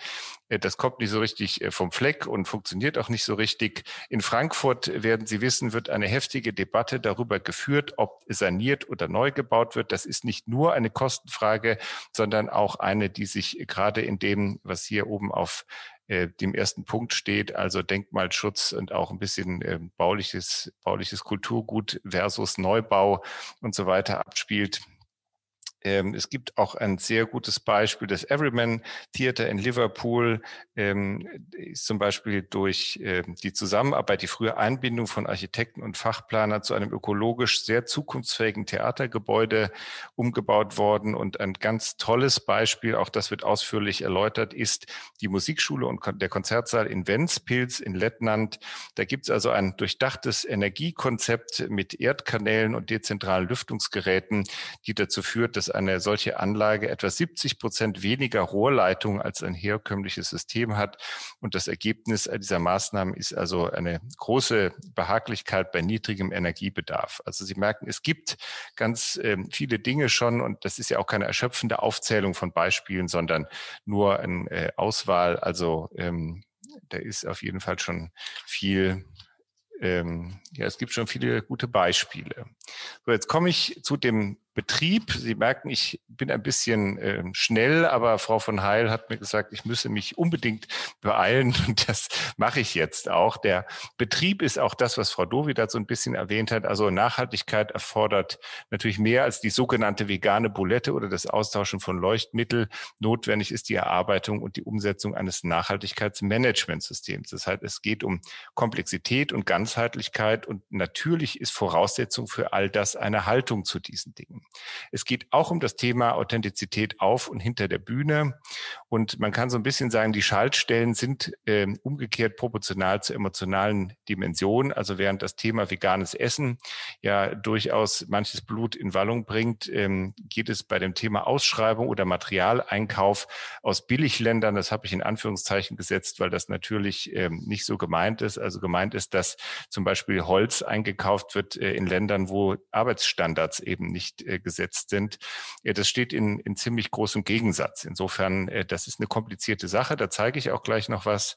Äh, das kommt nicht so richtig äh, vom Fleck und funktioniert auch nicht so richtig. In Frankfurt, werden Sie wissen, wird eine heftige Debatte darüber geführt, ob saniert oder neu gebaut wird. Das ist nicht nur eine Kostenfrage, sondern auch eine, die sich gerade in dem, was hier oben auf äh, dem ersten Punkt steht, also Denkmalschutz und auch ein bisschen äh, bauliches, bauliches Kulturgut versus Neubau und so weiter abspielt. Ähm, es gibt auch ein sehr gutes Beispiel, das Everyman Theater in Liverpool ähm, ist zum Beispiel durch ähm, die Zusammenarbeit, die frühe Einbindung von Architekten und Fachplaner zu einem ökologisch sehr zukunftsfähigen Theatergebäude umgebaut worden. Und ein ganz tolles Beispiel, auch das wird ausführlich erläutert, ist die Musikschule und der Konzertsaal in Ventspils in Lettland. Da gibt es also ein durchdachtes Energiekonzept mit Erdkanälen und dezentralen Lüftungsgeräten, die dazu führt, dass eine solche Anlage etwa 70 Prozent weniger Rohrleitungen als ein herkömmliches System hat. Und das Ergebnis dieser Maßnahmen ist also eine große Behaglichkeit bei niedrigem Energiebedarf. Also Sie merken, es gibt ganz äh, viele Dinge schon und das ist ja auch keine erschöpfende Aufzählung von Beispielen, sondern nur eine äh, Auswahl. Also ähm, da ist auf jeden Fall schon viel ähm, ja, es gibt schon viele gute Beispiele. So, jetzt komme ich zu dem Betrieb. Sie merken, ich bin ein bisschen äh, schnell, aber Frau von Heil hat mir gesagt, ich müsse mich unbedingt beeilen und das mache ich jetzt auch. Der Betrieb ist auch das, was Frau Dovidat so ein bisschen erwähnt hat. Also Nachhaltigkeit erfordert natürlich mehr als die sogenannte vegane Bulette oder das Austauschen von Leuchtmittel. Notwendig ist die Erarbeitung und die Umsetzung eines Nachhaltigkeitsmanagementsystems. Das heißt, es geht um Komplexität und Ganzheitlichkeit und natürlich ist Voraussetzung für all das eine Haltung zu diesen Dingen. Es geht auch um das Thema Authentizität auf und hinter der Bühne. Und man kann so ein bisschen sagen, die Schaltstellen sind äh, umgekehrt proportional zur emotionalen Dimension. Also während das Thema veganes Essen ja durchaus manches Blut in Wallung bringt, ähm, geht es bei dem Thema Ausschreibung oder Materialeinkauf aus Billigländern, das habe ich in Anführungszeichen gesetzt, weil das natürlich ähm, nicht so gemeint ist. Also gemeint ist, dass zum Beispiel Holz eingekauft wird äh, in Ländern, wo Arbeitsstandards eben nicht gesetzt sind. Äh, das steht in, in ziemlich großem Gegensatz. Insofern, äh, das ist eine komplizierte Sache. Da zeige ich auch gleich noch was.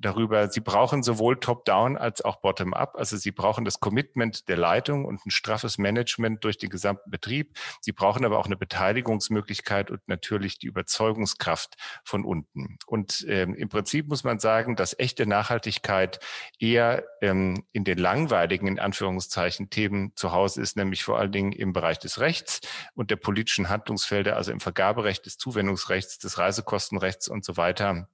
Darüber, sie brauchen sowohl Top-Down als auch Bottom-Up. Also sie brauchen das Commitment der Leitung und ein straffes Management durch den gesamten Betrieb. Sie brauchen aber auch eine Beteiligungsmöglichkeit und natürlich die Überzeugungskraft von unten. Und ähm, im Prinzip muss man sagen, dass echte Nachhaltigkeit eher ähm, in den langweiligen, in Anführungszeichen, Themen zu Hause ist, nämlich vor allen Dingen im Bereich des Rechts und der politischen Handlungsfelder, also im Vergaberecht, des Zuwendungsrechts, des Reisekostenrechts und so weiter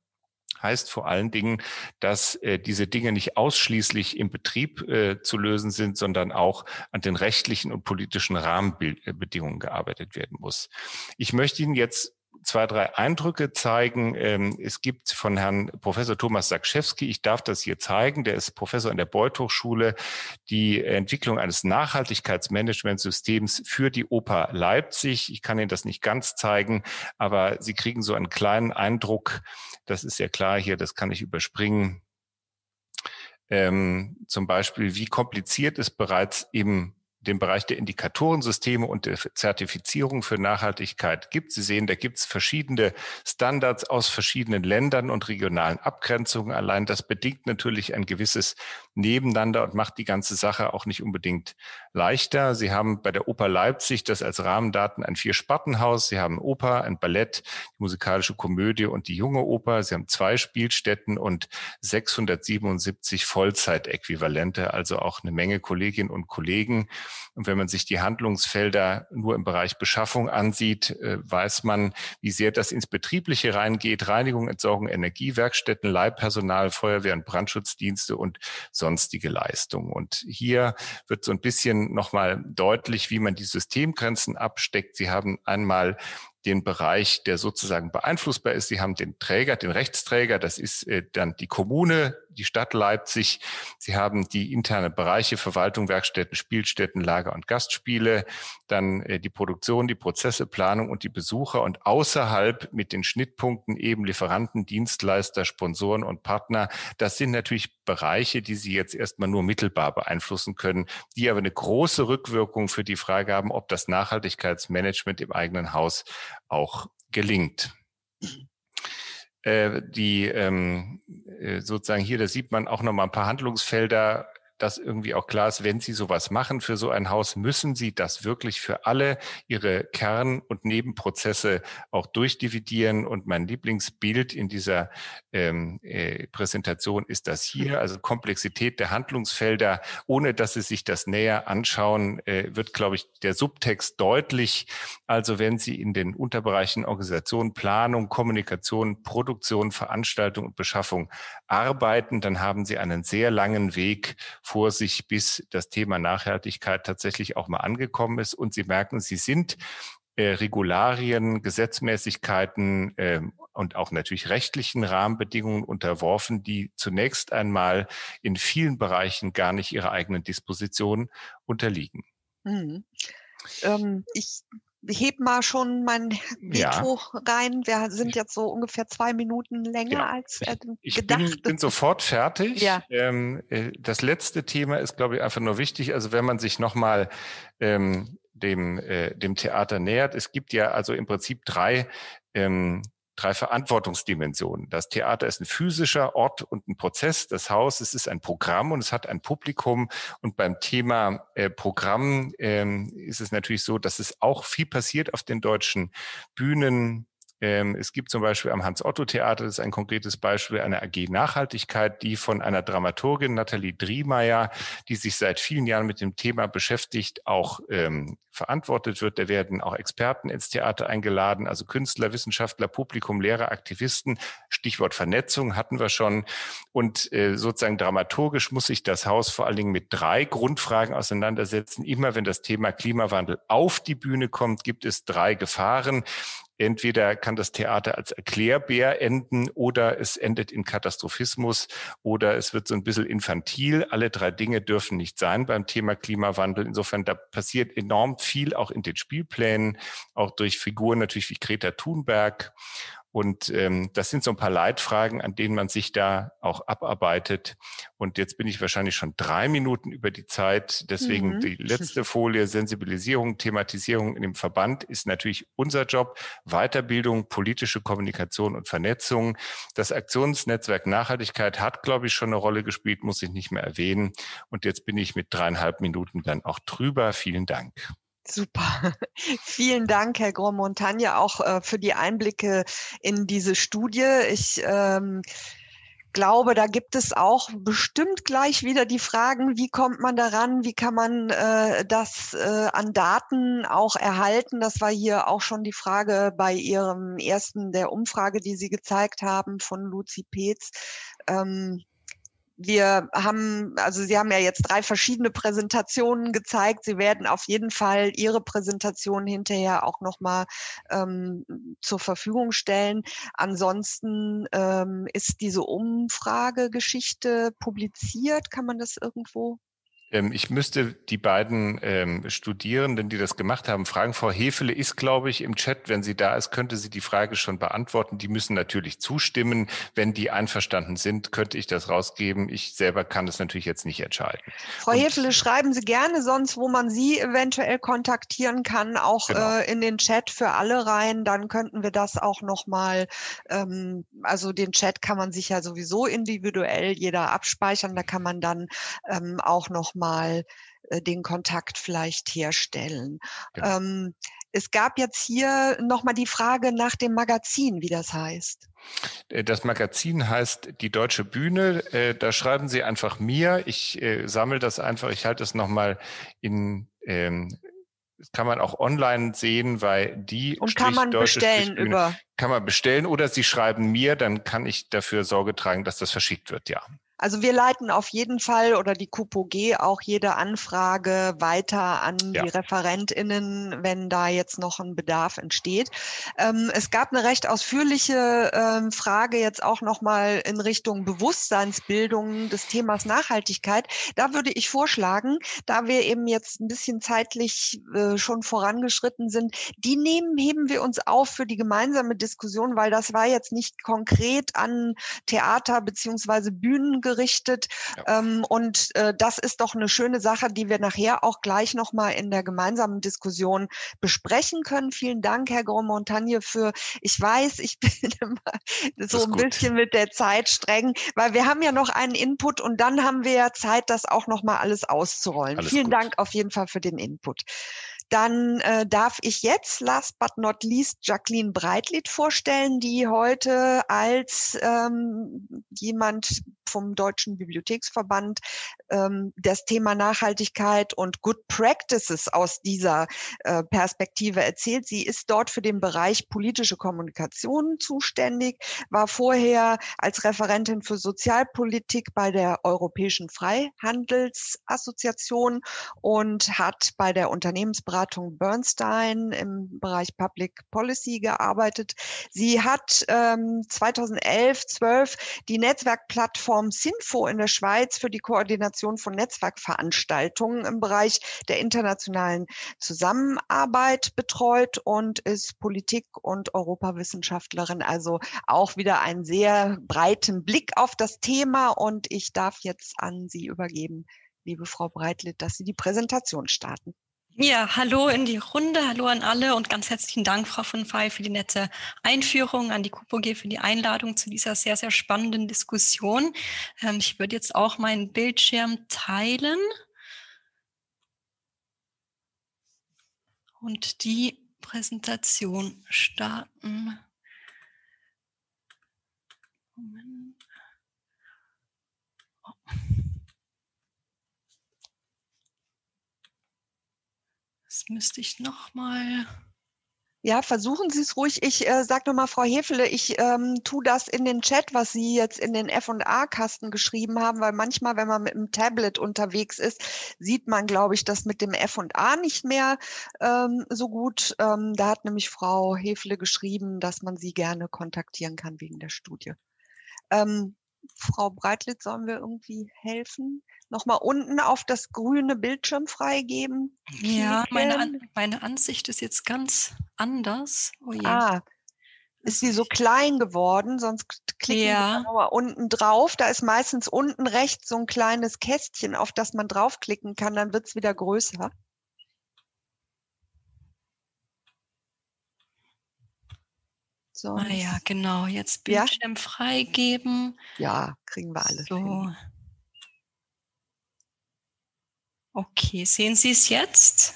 heißt vor allen Dingen, dass äh, diese Dinge nicht ausschließlich im Betrieb äh, zu lösen sind, sondern auch an den rechtlichen und politischen Rahmenbedingungen gearbeitet werden muss. Ich möchte Ihnen jetzt zwei, drei Eindrücke zeigen. Ähm, es gibt von Herrn Professor Thomas Sakschewski, ich darf das hier zeigen, der ist Professor an der Beuth Hochschule, die Entwicklung eines Nachhaltigkeitsmanagementsystems für die Oper Leipzig. Ich kann Ihnen das nicht ganz zeigen, aber Sie kriegen so einen kleinen Eindruck. Das ist ja klar hier, das kann ich überspringen. Ähm, zum Beispiel, wie kompliziert es bereits im den Bereich der Indikatorensysteme und der Zertifizierung für Nachhaltigkeit gibt. Sie sehen, da gibt es verschiedene Standards aus verschiedenen Ländern und regionalen Abgrenzungen. Allein das bedingt natürlich ein gewisses Nebeneinander und macht die ganze Sache auch nicht unbedingt leichter. Sie haben bei der Oper Leipzig das als Rahmendaten ein Vier-Spartenhaus. Sie haben Oper, ein Ballett, die musikalische Komödie und die junge Oper. Sie haben zwei Spielstätten und 677 Vollzeitäquivalente, also auch eine Menge Kolleginnen und Kollegen. Und wenn man sich die Handlungsfelder nur im Bereich Beschaffung ansieht, äh, weiß man, wie sehr das ins Betriebliche reingeht. Reinigung, Entsorgung, Energiewerkstätten, Leibpersonal, Feuerwehr und Brandschutzdienste und sonstige Leistungen. Und hier wird so ein bisschen nochmal deutlich, wie man die Systemgrenzen absteckt. Sie haben einmal den Bereich, der sozusagen beeinflussbar ist. Sie haben den Träger, den Rechtsträger, das ist äh, dann die Kommune, die Stadt Leipzig. Sie haben die interne Bereiche Verwaltung, Werkstätten, Spielstätten, Lager und Gastspiele, dann äh, die Produktion, die Prozesse, Planung und die Besucher und außerhalb mit den Schnittpunkten eben Lieferanten, Dienstleister, Sponsoren und Partner. Das sind natürlich Bereiche, die Sie jetzt erstmal nur mittelbar beeinflussen können, die aber eine große Rückwirkung für die Frage haben, ob das Nachhaltigkeitsmanagement im eigenen Haus auch gelingt. Äh, die ähm, äh, sozusagen hier, da sieht man auch noch mal ein paar Handlungsfelder dass irgendwie auch klar ist, wenn Sie sowas machen für so ein Haus, müssen Sie das wirklich für alle Ihre Kern- und Nebenprozesse auch durchdividieren. Und mein Lieblingsbild in dieser ähm, äh, Präsentation ist das hier, also Komplexität der Handlungsfelder. Ohne dass Sie sich das näher anschauen, äh, wird, glaube ich, der Subtext deutlich. Also wenn Sie in den Unterbereichen Organisation, Planung, Kommunikation, Produktion, Veranstaltung und Beschaffung arbeiten, dann haben Sie einen sehr langen Weg vor sich, bis das Thema Nachhaltigkeit tatsächlich auch mal angekommen ist. Und Sie merken, Sie sind äh, Regularien, Gesetzmäßigkeiten äh, und auch natürlich rechtlichen Rahmenbedingungen unterworfen, die zunächst einmal in vielen Bereichen gar nicht ihrer eigenen Disposition unterliegen. Mhm. Ähm, ich heb mal schon mein Veto ja. rein. Wir sind jetzt so ungefähr zwei Minuten länger genau. als äh, ich, gedacht. Ich bin, bin, sofort fertig. Ja. Ähm, äh, das letzte Thema ist, glaube ich, einfach nur wichtig. Also wenn man sich nochmal ähm, dem, äh, dem Theater nähert, es gibt ja also im Prinzip drei ähm, drei Verantwortungsdimensionen. Das Theater ist ein physischer Ort und ein Prozess. Das Haus, es ist ein Programm und es hat ein Publikum. Und beim Thema äh, Programm ähm, ist es natürlich so, dass es auch viel passiert auf den deutschen Bühnen, es gibt zum Beispiel am Hans-Otto-Theater, das ist ein konkretes Beispiel, eine AG Nachhaltigkeit, die von einer Dramaturgin, Nathalie Driemeyer, die sich seit vielen Jahren mit dem Thema beschäftigt, auch ähm, verantwortet wird. Da werden auch Experten ins Theater eingeladen, also Künstler, Wissenschaftler, Publikum, Lehrer, Aktivisten. Stichwort Vernetzung hatten wir schon. Und äh, sozusagen dramaturgisch muss sich das Haus vor allen Dingen mit drei Grundfragen auseinandersetzen. Immer wenn das Thema Klimawandel auf die Bühne kommt, gibt es drei Gefahren. Entweder kann das Theater als Erklärbär enden oder es endet in Katastrophismus oder es wird so ein bisschen infantil. Alle drei Dinge dürfen nicht sein beim Thema Klimawandel. Insofern, da passiert enorm viel auch in den Spielplänen, auch durch Figuren natürlich wie Greta Thunberg. Und ähm, das sind so ein paar Leitfragen, an denen man sich da auch abarbeitet. Und jetzt bin ich wahrscheinlich schon drei Minuten über die Zeit. Deswegen mhm. die letzte Folie, Sensibilisierung, Thematisierung in dem Verband ist natürlich unser Job. Weiterbildung, politische Kommunikation und Vernetzung. Das Aktionsnetzwerk Nachhaltigkeit hat, glaube ich, schon eine Rolle gespielt, muss ich nicht mehr erwähnen. Und jetzt bin ich mit dreieinhalb Minuten dann auch drüber. Vielen Dank. Super. Vielen Dank, Herr Gros-Montagne, auch äh, für die Einblicke in diese Studie. Ich ähm, glaube, da gibt es auch bestimmt gleich wieder die Fragen, wie kommt man daran, wie kann man äh, das äh, an Daten auch erhalten. Das war hier auch schon die Frage bei Ihrem ersten der Umfrage, die Sie gezeigt haben von Luzi Petz. Ähm, wir haben, also Sie haben ja jetzt drei verschiedene Präsentationen gezeigt. Sie werden auf jeden Fall Ihre Präsentation hinterher auch nochmal ähm, zur Verfügung stellen. Ansonsten ähm, ist diese Umfragegeschichte publiziert. Kann man das irgendwo ich müsste die beiden ähm, Studierenden, die das gemacht haben, fragen. Frau Hefele ist, glaube ich, im Chat. Wenn sie da ist, könnte sie die Frage schon beantworten. Die müssen natürlich zustimmen. Wenn die einverstanden sind, könnte ich das rausgeben. Ich selber kann das natürlich jetzt nicht entscheiden. Frau Und, Hefele, schreiben Sie gerne sonst, wo man Sie eventuell kontaktieren kann, auch genau. äh, in den Chat für alle rein. Dann könnten wir das auch nochmal, ähm, also den Chat kann man sich ja sowieso individuell jeder abspeichern. Da kann man dann ähm, auch noch mal äh, den Kontakt vielleicht herstellen. Genau. Ähm, es gab jetzt hier nochmal die Frage nach dem Magazin, wie das heißt. Äh, das Magazin heißt Die Deutsche Bühne. Äh, da schreiben Sie einfach mir. Ich sammle das einfach. Ich halte es nochmal in, ähm, das kann man auch online sehen, weil die und kann man bestellen über kann man bestellen oder Sie schreiben mir, dann kann ich dafür Sorge tragen, dass das verschickt wird. Ja. Also wir leiten auf jeden Fall oder die KUPOG auch jede Anfrage weiter an ja. die ReferentInnen, wenn da jetzt noch ein Bedarf entsteht. Ähm, es gab eine recht ausführliche ähm, Frage jetzt auch nochmal in Richtung Bewusstseinsbildung des Themas Nachhaltigkeit. Da würde ich vorschlagen, da wir eben jetzt ein bisschen zeitlich äh, schon vorangeschritten sind, die nehmen, heben wir uns auf für die gemeinsame Diskussion, weil das war jetzt nicht konkret an Theater beziehungsweise Bühnen gerichtet. Ja. Ähm, und äh, das ist doch eine schöne Sache, die wir nachher auch gleich nochmal in der gemeinsamen Diskussion besprechen können. Vielen Dank, Herr Gros-Montagne, für, ich weiß, ich bin immer so ein gut. bisschen mit der Zeit streng, weil wir haben ja noch einen Input und dann haben wir ja Zeit, das auch nochmal alles auszurollen. Alles Vielen gut. Dank auf jeden Fall für den Input. Dann äh, darf ich jetzt, last but not least, Jacqueline Breitlied vorstellen, die heute als ähm, jemand vom Deutschen Bibliotheksverband ähm, das Thema Nachhaltigkeit und Good Practices aus dieser äh, Perspektive erzählt. Sie ist dort für den Bereich politische Kommunikation zuständig, war vorher als Referentin für Sozialpolitik bei der Europäischen Freihandelsassoziation und hat bei der Unternehmensberatung Bernstein im Bereich Public Policy gearbeitet. Sie hat ähm, 2011, 12 die Netzwerkplattform Sinfo in der Schweiz für die Koordination von Netzwerkveranstaltungen im Bereich der internationalen Zusammenarbeit betreut und ist Politik- und Europawissenschaftlerin. Also auch wieder einen sehr breiten Blick auf das Thema. Und ich darf jetzt an Sie übergeben, liebe Frau Breitlitt, dass Sie die Präsentation starten. Ja, hallo in die Runde, hallo an alle und ganz herzlichen Dank, Frau von Fey, für die nette Einführung, an die KUPOG für die Einladung zu dieser sehr, sehr spannenden Diskussion. Ähm, ich würde jetzt auch meinen Bildschirm teilen und die Präsentation starten. Moment. Müsste ich noch mal. Ja, versuchen Sie es ruhig. Ich äh, sage nochmal, Frau Hefele, ich ähm, tue das in den Chat, was Sie jetzt in den F&A-Kasten geschrieben haben, weil manchmal, wenn man mit dem Tablet unterwegs ist, sieht man, glaube ich, das mit dem F&A nicht mehr ähm, so gut. Ähm, da hat nämlich Frau Hefele geschrieben, dass man Sie gerne kontaktieren kann wegen der Studie. Ähm, Frau Breitlitz, sollen wir irgendwie helfen? Nochmal unten auf das grüne Bildschirm freigeben. Ja, meine, An meine Ansicht ist jetzt ganz anders. Oh ah, ist sie so klein geworden, sonst klicken ja. wir mal unten drauf. Da ist meistens unten rechts so ein kleines Kästchen, auf das man draufklicken kann, dann wird es wieder größer. So. Ah ja, genau. Jetzt Bildschirm ja? freigeben. Ja, kriegen wir alles. So. Hin. Okay, sehen Sie es jetzt?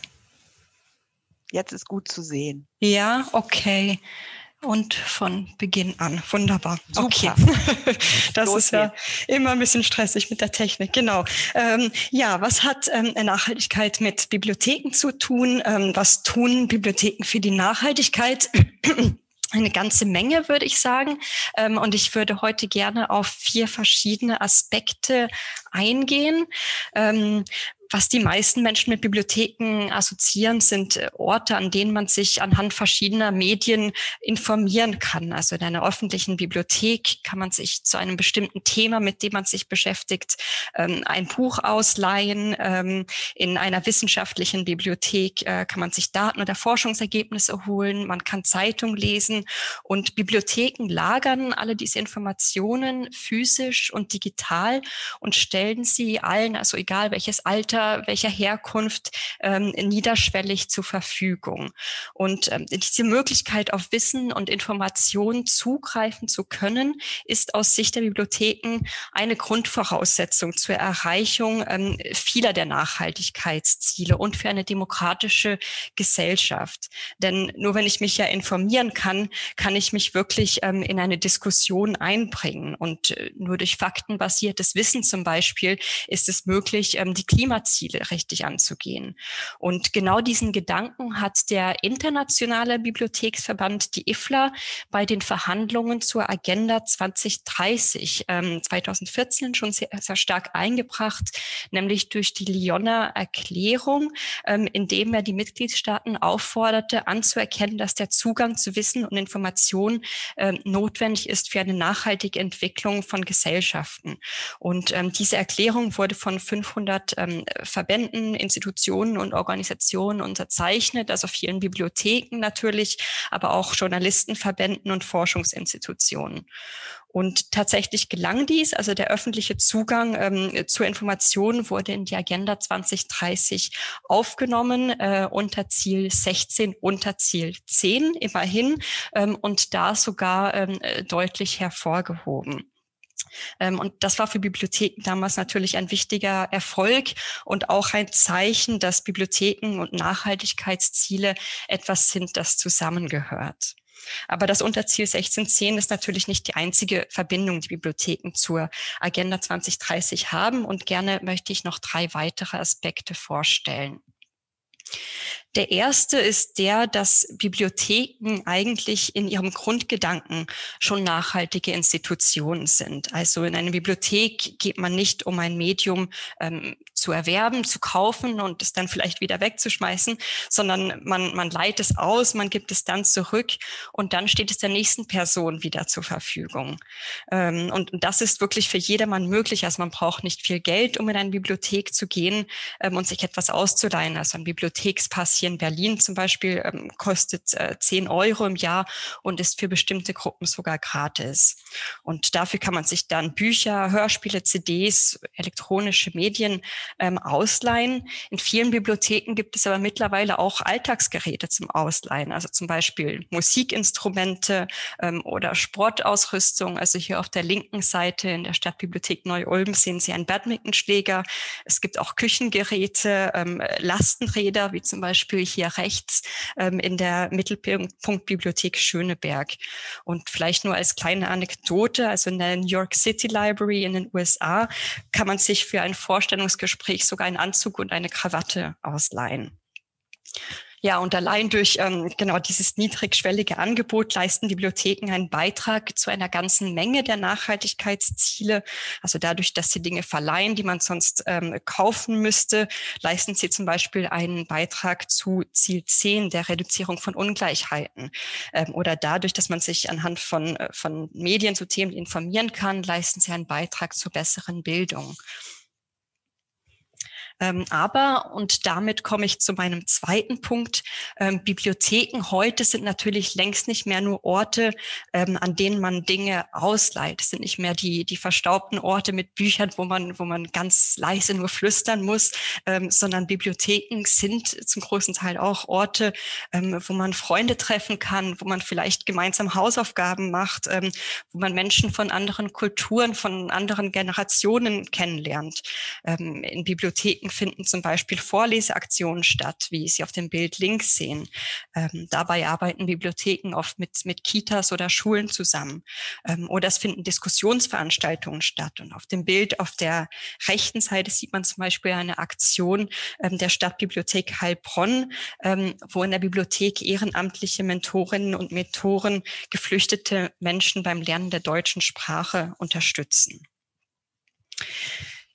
Jetzt ist gut zu sehen. Ja, okay. Und von Beginn an. Wunderbar. Super. Okay. das Los ist ja immer ein bisschen stressig mit der Technik. Genau. Ähm, ja, was hat ähm, Nachhaltigkeit mit Bibliotheken zu tun? Ähm, was tun Bibliotheken für die Nachhaltigkeit? Eine ganze Menge, würde ich sagen. Ähm, und ich würde heute gerne auf vier verschiedene Aspekte eingehen. Was die meisten Menschen mit Bibliotheken assoziieren, sind äh, Orte, an denen man sich anhand verschiedener Medien informieren kann. Also in einer öffentlichen Bibliothek kann man sich zu einem bestimmten Thema, mit dem man sich beschäftigt, ähm, ein Buch ausleihen. Ähm, in einer wissenschaftlichen Bibliothek äh, kann man sich Daten oder Forschungsergebnisse holen. Man kann Zeitung lesen und Bibliotheken lagern alle diese Informationen physisch und digital und stellen sie allen, also egal welches Alter, welcher, welcher Herkunft ähm, niederschwellig zur Verfügung. Und ähm, diese Möglichkeit auf Wissen und Informationen zugreifen zu können, ist aus Sicht der Bibliotheken eine Grundvoraussetzung zur Erreichung ähm, vieler der Nachhaltigkeitsziele und für eine demokratische Gesellschaft. Denn nur wenn ich mich ja informieren kann, kann ich mich wirklich ähm, in eine Diskussion einbringen. Und äh, nur durch faktenbasiertes Wissen zum Beispiel ist es möglich, ähm, die Klimaziele Ziele richtig anzugehen. Und genau diesen Gedanken hat der internationale Bibliotheksverband, die IFLA, bei den Verhandlungen zur Agenda 2030 ähm, 2014 schon sehr, sehr stark eingebracht, nämlich durch die Lyoner Erklärung, ähm, indem er die Mitgliedstaaten aufforderte, anzuerkennen, dass der Zugang zu Wissen und Informationen ähm, notwendig ist für eine nachhaltige Entwicklung von Gesellschaften. Und ähm, diese Erklärung wurde von 500 ähm, Verbänden, Institutionen und Organisationen unterzeichnet, also vielen Bibliotheken natürlich, aber auch Journalistenverbänden und Forschungsinstitutionen. Und tatsächlich gelang dies, also der öffentliche Zugang ähm, zur Information wurde in die Agenda 2030 aufgenommen, äh, unter Ziel 16, unter Ziel 10 immerhin ähm, und da sogar ähm, deutlich hervorgehoben. Ähm, und das war für Bibliotheken damals natürlich ein wichtiger Erfolg und auch ein Zeichen, dass Bibliotheken und Nachhaltigkeitsziele etwas sind, das zusammengehört. Aber das Unterziel 1610 ist natürlich nicht die einzige Verbindung, die Bibliotheken zur Agenda 2030 haben. Und gerne möchte ich noch drei weitere Aspekte vorstellen. Der erste ist der, dass Bibliotheken eigentlich in ihrem Grundgedanken schon nachhaltige Institutionen sind. Also in eine Bibliothek geht man nicht, um ein Medium ähm, zu erwerben, zu kaufen und es dann vielleicht wieder wegzuschmeißen, sondern man, man leiht es aus, man gibt es dann zurück und dann steht es der nächsten Person wieder zur Verfügung. Ähm, und, das ist wirklich für jedermann möglich. Also man braucht nicht viel Geld, um in eine Bibliothek zu gehen ähm, und sich etwas auszuleihen. Also ein Bibliothekspass hier in Berlin zum Beispiel ähm, kostet äh, 10 Euro im Jahr und ist für bestimmte Gruppen sogar gratis. Und dafür kann man sich dann Bücher, Hörspiele, CDs, elektronische Medien ähm, ausleihen. In vielen Bibliotheken gibt es aber mittlerweile auch Alltagsgeräte zum Ausleihen, also zum Beispiel Musikinstrumente ähm, oder Sportausrüstung. Also hier auf der linken Seite in der Stadtbibliothek Neu-Ulm sehen Sie einen Badmintonschläger. Es gibt auch Küchengeräte, ähm, Lastenräder, wie zum Beispiel Beispiel hier rechts ähm, in der Mittelpunktbibliothek Schöneberg. Und vielleicht nur als kleine Anekdote, also in der New York City Library in den USA kann man sich für ein Vorstellungsgespräch sogar einen Anzug und eine Krawatte ausleihen. Ja, und allein durch ähm, genau dieses niedrigschwellige Angebot leisten Bibliotheken einen Beitrag zu einer ganzen Menge der Nachhaltigkeitsziele. Also dadurch, dass sie Dinge verleihen, die man sonst ähm, kaufen müsste, leisten sie zum Beispiel einen Beitrag zu Ziel 10 der Reduzierung von Ungleichheiten. Ähm, oder dadurch, dass man sich anhand von, äh, von Medien zu Themen informieren kann, leisten sie einen Beitrag zur besseren Bildung. Ähm, aber, und damit komme ich zu meinem zweiten Punkt, ähm, Bibliotheken heute sind natürlich längst nicht mehr nur Orte, ähm, an denen man Dinge ausleiht. Es sind nicht mehr die, die verstaubten Orte mit Büchern, wo man, wo man ganz leise nur flüstern muss, ähm, sondern Bibliotheken sind zum großen Teil auch Orte, ähm, wo man Freunde treffen kann, wo man vielleicht gemeinsam Hausaufgaben macht, ähm, wo man Menschen von anderen Kulturen, von anderen Generationen kennenlernt. In Bibliotheken finden zum Beispiel Vorleseaktionen statt, wie Sie auf dem Bild links sehen. Ähm, dabei arbeiten Bibliotheken oft mit, mit Kitas oder Schulen zusammen. Ähm, oder es finden Diskussionsveranstaltungen statt. Und auf dem Bild auf der rechten Seite sieht man zum Beispiel eine Aktion ähm, der Stadtbibliothek Heilbronn, ähm, wo in der Bibliothek ehrenamtliche Mentorinnen und Mentoren geflüchtete Menschen beim Lernen der deutschen Sprache unterstützen.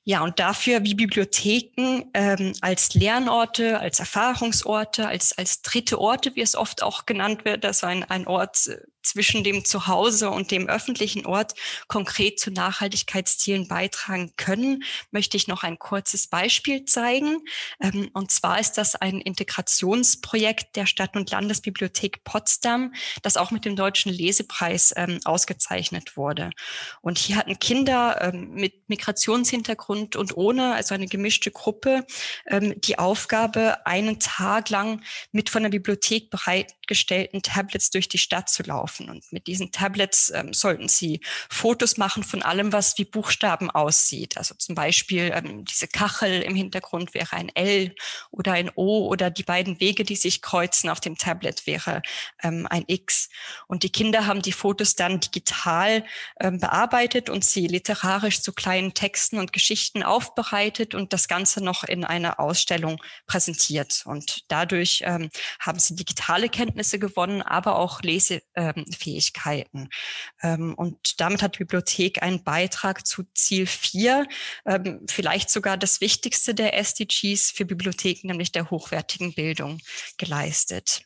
Ja, und dafür, wie Bibliotheken ähm, als Lernorte, als Erfahrungsorte, als, als dritte Orte, wie es oft auch genannt wird, dass ein, ein Ort äh, zwischen dem Zuhause und dem öffentlichen Ort konkret zu Nachhaltigkeitszielen beitragen können, möchte ich noch ein kurzes Beispiel zeigen. Ähm, und zwar ist das ein Integrationsprojekt der Stadt- und Landesbibliothek Potsdam, das auch mit dem Deutschen Lesepreis ähm, ausgezeichnet wurde. Und hier hatten Kinder ähm, mit Migrationshintergrund und ohne, also eine gemischte Gruppe, die Aufgabe, einen Tag lang mit von der Bibliothek bereitgestellten Tablets durch die Stadt zu laufen laufen. Und mit diesen Tablets ähm, sollten Sie Fotos machen von allem, was wie Buchstaben aussieht. Also zum Beispiel ähm, diese Kachel im Hintergrund wäre ein L oder ein O oder die beiden Wege, die sich kreuzen auf dem Tablet wäre ähm, ein X. Und die Kinder haben die Fotos dann digital ähm, bearbeitet und sie literarisch zu kleinen Texten und Geschichten aufbereitet und das Ganze noch in einer Ausstellung präsentiert. Und dadurch ähm, haben sie digitale Kenntnisse gewonnen, aber auch Lese, ähm, Fähigkeiten. Ähm, und damit hat die Bibliothek einen Beitrag zu Ziel 4, ähm, vielleicht sogar das wichtigste der SDGs für Bibliotheken, nämlich der hochwertigen Bildung geleistet.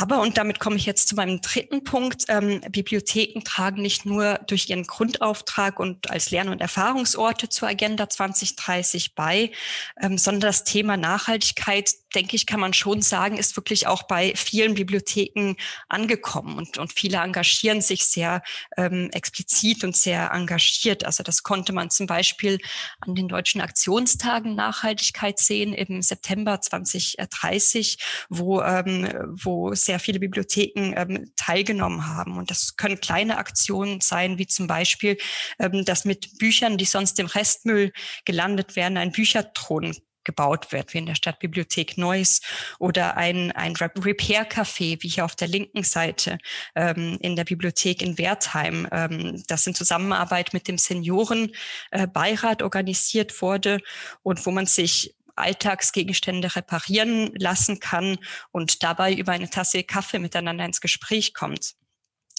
Aber, und damit komme ich jetzt zu meinem dritten Punkt, ähm, Bibliotheken tragen nicht nur durch ihren Grundauftrag und als Lern- und Erfahrungsorte zur Agenda 2030 bei, ähm, sondern das Thema Nachhaltigkeit denke ich, kann man schon sagen, ist wirklich auch bei vielen Bibliotheken angekommen und, und viele engagieren sich sehr ähm, explizit und sehr engagiert. Also das konnte man zum Beispiel an den deutschen Aktionstagen Nachhaltigkeit sehen im September 2030, wo, ähm, wo sehr viele Bibliotheken ähm, teilgenommen haben. Und das können kleine Aktionen sein, wie zum Beispiel, ähm, dass mit Büchern, die sonst im Restmüll gelandet werden, ein Bücherthron gebaut wird, wie in der Stadtbibliothek Neuss oder ein, ein Repair-Café, wie hier auf der linken Seite ähm, in der Bibliothek in Wertheim, ähm, das in Zusammenarbeit mit dem Seniorenbeirat äh, organisiert wurde und wo man sich Alltagsgegenstände reparieren lassen kann und dabei über eine Tasse Kaffee miteinander ins Gespräch kommt.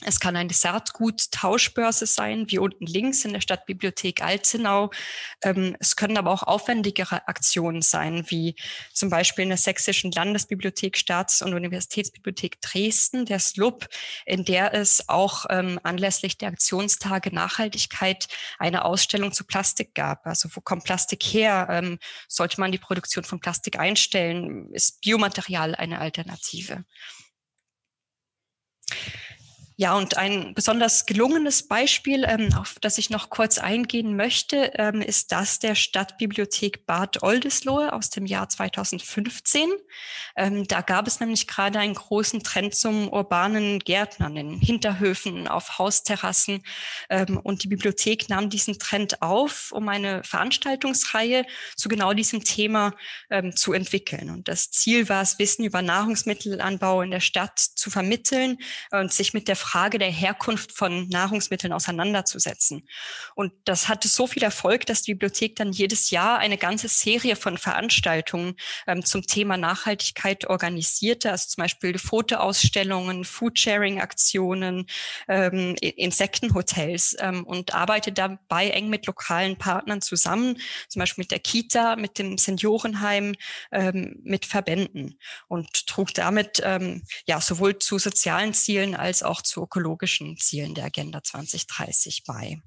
Es kann eine Saatgut-Tauschbörse sein, wie unten links in der Stadtbibliothek Alzenau. Ähm, es können aber auch aufwendigere Aktionen sein, wie zum Beispiel in der Sächsischen Landesbibliothek, Staats- und Universitätsbibliothek Dresden, der SLUB, in der es auch ähm, anlässlich der Aktionstage Nachhaltigkeit eine Ausstellung zu Plastik gab. Also wo kommt Plastik her? Ähm, sollte man die Produktion von Plastik einstellen? Ist Biomaterial eine Alternative? Ja, und ein besonders gelungenes Beispiel, ähm, auf das ich noch kurz eingehen möchte, ähm, ist das der Stadtbibliothek Bad Oldesloe aus dem Jahr 2015. Ähm, da gab es nämlich gerade einen großen Trend zum urbanen Gärtnern in Hinterhöfen, auf Hausterrassen. Und die Bibliothek nahm diesen Trend auf, um eine Veranstaltungsreihe zu genau diesem Thema zu entwickeln. Und das Ziel war es, Wissen über Nahrungsmittelanbau in der Stadt zu vermitteln und sich mit der Frage der Herkunft von Nahrungsmitteln auseinanderzusetzen. Und das hatte so viel Erfolg, dass die Bibliothek dann jedes Jahr eine ganze Serie von Veranstaltungen ähm, zum Thema Nachhaltigkeit organisierte, also zum Beispiel Fotoausstellungen, Foodsharing-Aktionen, ähm, Insektenhotels ähm, und arbeitet dabei eng mit lokalen Partnern zusammen, zum Beispiel mit der Kita, mit dem Seniorenheim, ähm, mit Verbänden und trug damit ähm, ja sowohl zu sozialen Zielen als auch zu zu ökologischen Zielen der Agenda 2030 bei.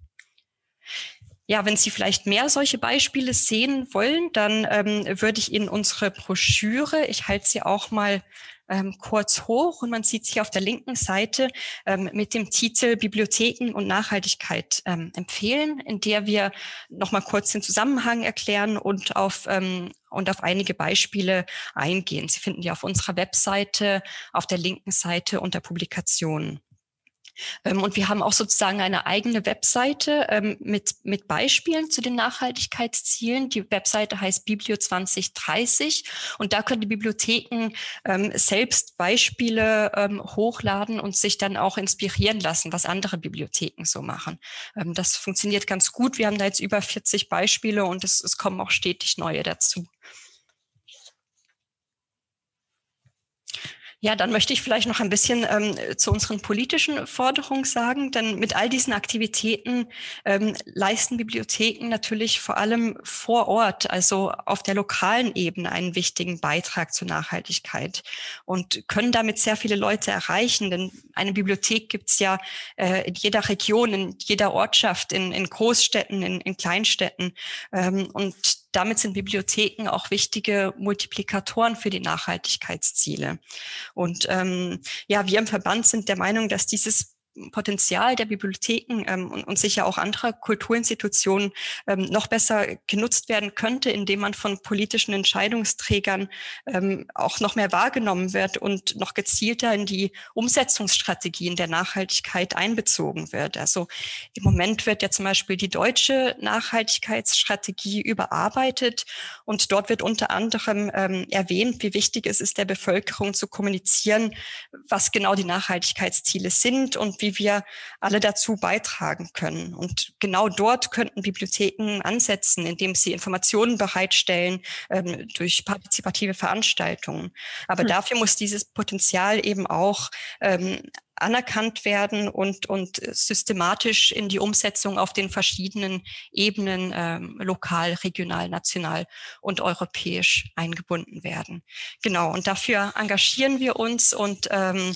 Ja, wenn Sie vielleicht mehr solche Beispiele sehen wollen, dann ähm, würde ich Ihnen unsere Broschüre, ich halte sie auch mal ähm, kurz hoch und man sieht sich auf der linken Seite ähm, mit dem Titel Bibliotheken und Nachhaltigkeit ähm, empfehlen, in der wir nochmal kurz den Zusammenhang erklären und auf, ähm, und auf einige Beispiele eingehen. Sie finden die auf unserer Webseite, auf der linken Seite unter Publikationen. Ähm, und wir haben auch sozusagen eine eigene Webseite ähm, mit, mit Beispielen zu den Nachhaltigkeitszielen. Die Webseite heißt Biblio 2030 und da können die Bibliotheken ähm, selbst Beispiele hochladen und sich dann auch inspirieren lassen, was andere Bibliotheken so machen. das funktioniert ganz gut. Wir haben da jetzt über 40 Beispiele und es, es kommen auch stetig neue dazu. Ja, dann möchte ich vielleicht noch ein bisschen ähm, zu unseren politischen Forderungen sagen, denn mit all diesen Aktivitäten ähm, leisten Bibliotheken natürlich vor allem vor Ort, also auf der lokalen Ebene, einen wichtigen Beitrag zur Nachhaltigkeit und können damit sehr viele Leute erreichen, denn eine Bibliothek gibt's ja äh, in jeder Region, in jeder Ortschaft, in, in Großstädten, in, in Kleinstädten. Ähm, und damit sind Bibliotheken auch wichtige Multiplikatoren für die Nachhaltigkeitsziele. Und ähm, ja, wir im Verband sind der Meinung, dass dieses Potenzial der Bibliotheken ähm, und, und sicher auch anderer Kulturinstitutionen ähm, noch besser genutzt werden könnte, indem man von politischen Entscheidungsträgern ähm, auch noch mehr wahrgenommen wird und noch gezielter in die Umsetzungsstrategien der Nachhaltigkeit einbezogen wird. Also im Moment wird ja zum Beispiel die deutsche Nachhaltigkeitsstrategie überarbeitet und dort wird unter anderem ähm, erwähnt, wie wichtig es ist, der Bevölkerung zu kommunizieren, was genau die Nachhaltigkeitsziele sind und wie wie wir alle dazu beitragen können. Und genau dort könnten Bibliotheken ansetzen, indem sie Informationen bereitstellen ähm, durch partizipative Veranstaltungen. Aber hm. dafür muss dieses Potenzial eben auch ähm, anerkannt werden und, und systematisch in die Umsetzung auf den verschiedenen Ebenen, ähm, lokal, regional, national und europäisch eingebunden werden. Genau, und dafür engagieren wir uns und ähm,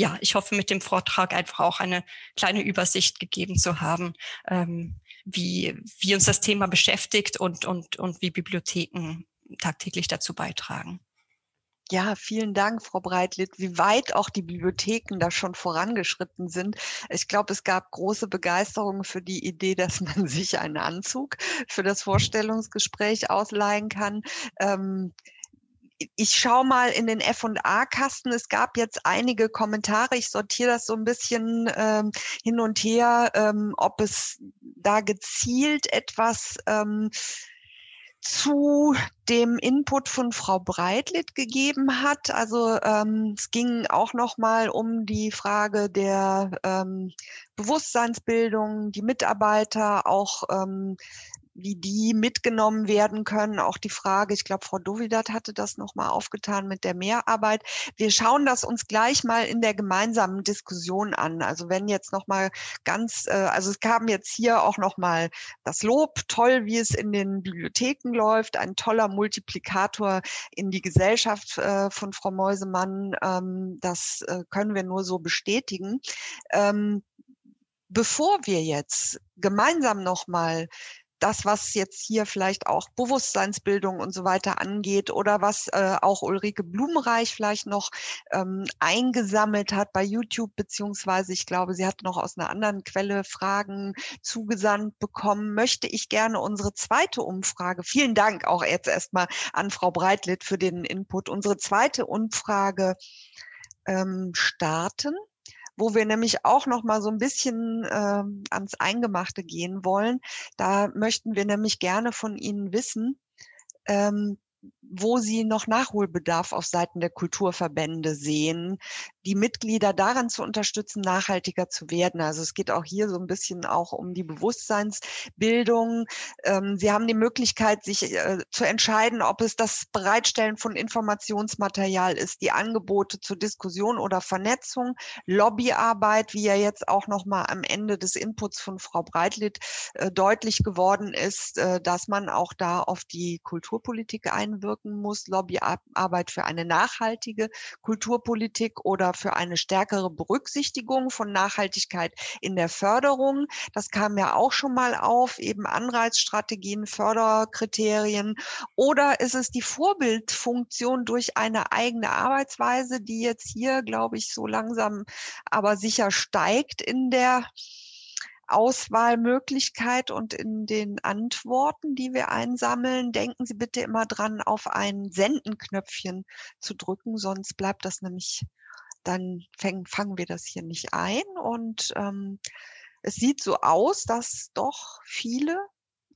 ja, ich hoffe, mit dem Vortrag einfach auch eine kleine Übersicht gegeben zu haben, ähm, wie, wie uns das Thema beschäftigt und, und, und wie Bibliotheken tagtäglich dazu beitragen. Ja, vielen Dank, Frau Breitlitt, wie weit auch die Bibliotheken da schon vorangeschritten sind. Ich glaube, es gab große Begeisterung für die Idee, dass man sich einen Anzug für das Vorstellungsgespräch ausleihen kann. Ähm, ich schaue mal in den F&A-Kasten. Es gab jetzt einige Kommentare. Ich sortiere das so ein bisschen ähm, hin und her, ähm, ob es da gezielt etwas ähm, zu dem Input von Frau Breitlitt gegeben hat. Also ähm, es ging auch noch mal um die Frage der ähm, Bewusstseinsbildung, die Mitarbeiter, auch ähm, wie die mitgenommen werden können. Auch die Frage, ich glaube, Frau Dovidat hatte das nochmal aufgetan mit der Mehrarbeit. Wir schauen das uns gleich mal in der gemeinsamen Diskussion an. Also wenn jetzt nochmal ganz, äh, also es kam jetzt hier auch nochmal das Lob, toll, wie es in den Bibliotheken läuft, ein toller Multiplikator in die Gesellschaft äh, von Frau Meusemann. Ähm, das äh, können wir nur so bestätigen. Ähm, bevor wir jetzt gemeinsam nochmal das, was jetzt hier vielleicht auch Bewusstseinsbildung und so weiter angeht oder was äh, auch Ulrike Blumenreich vielleicht noch ähm, eingesammelt hat bei YouTube, beziehungsweise ich glaube, sie hat noch aus einer anderen Quelle Fragen zugesandt bekommen, möchte ich gerne unsere zweite Umfrage, vielen Dank auch jetzt erstmal an Frau Breitlitt für den Input, unsere zweite Umfrage ähm, starten wo wir nämlich auch noch mal so ein bisschen äh, ans Eingemachte gehen wollen. Da möchten wir nämlich gerne von Ihnen wissen, ähm, wo Sie noch Nachholbedarf auf Seiten der Kulturverbände sehen, die Mitglieder daran zu unterstützen, nachhaltiger zu werden. Also es geht auch hier so ein bisschen auch um die Bewusstseinsbildung. Ähm, Sie haben die Möglichkeit, sich äh, zu entscheiden, ob es das Bereitstellen von Informationsmaterial ist, die Angebote zur Diskussion oder Vernetzung, Lobbyarbeit, wie ja jetzt auch noch mal am Ende des Inputs von Frau Breitlitt äh, deutlich geworden ist, äh, dass man auch da auf die Kulturpolitik einwirkt ausdrücken muss, Lobbyarbeit für eine nachhaltige Kulturpolitik oder für eine stärkere Berücksichtigung von Nachhaltigkeit in der Förderung. Das kam ja auch schon mal auf, eben Anreizstrategien, Förderkriterien. Oder ist es die Vorbildfunktion durch eine eigene Arbeitsweise, die jetzt hier, glaube ich, so langsam aber sicher steigt in der Auswahlmöglichkeit und in den Antworten, die wir einsammeln, denken Sie bitte immer dran, auf ein Sendenknöpfchen zu drücken, sonst bleibt das nämlich, dann fäng, fangen wir das hier nicht ein. Und ähm, es sieht so aus, dass doch viele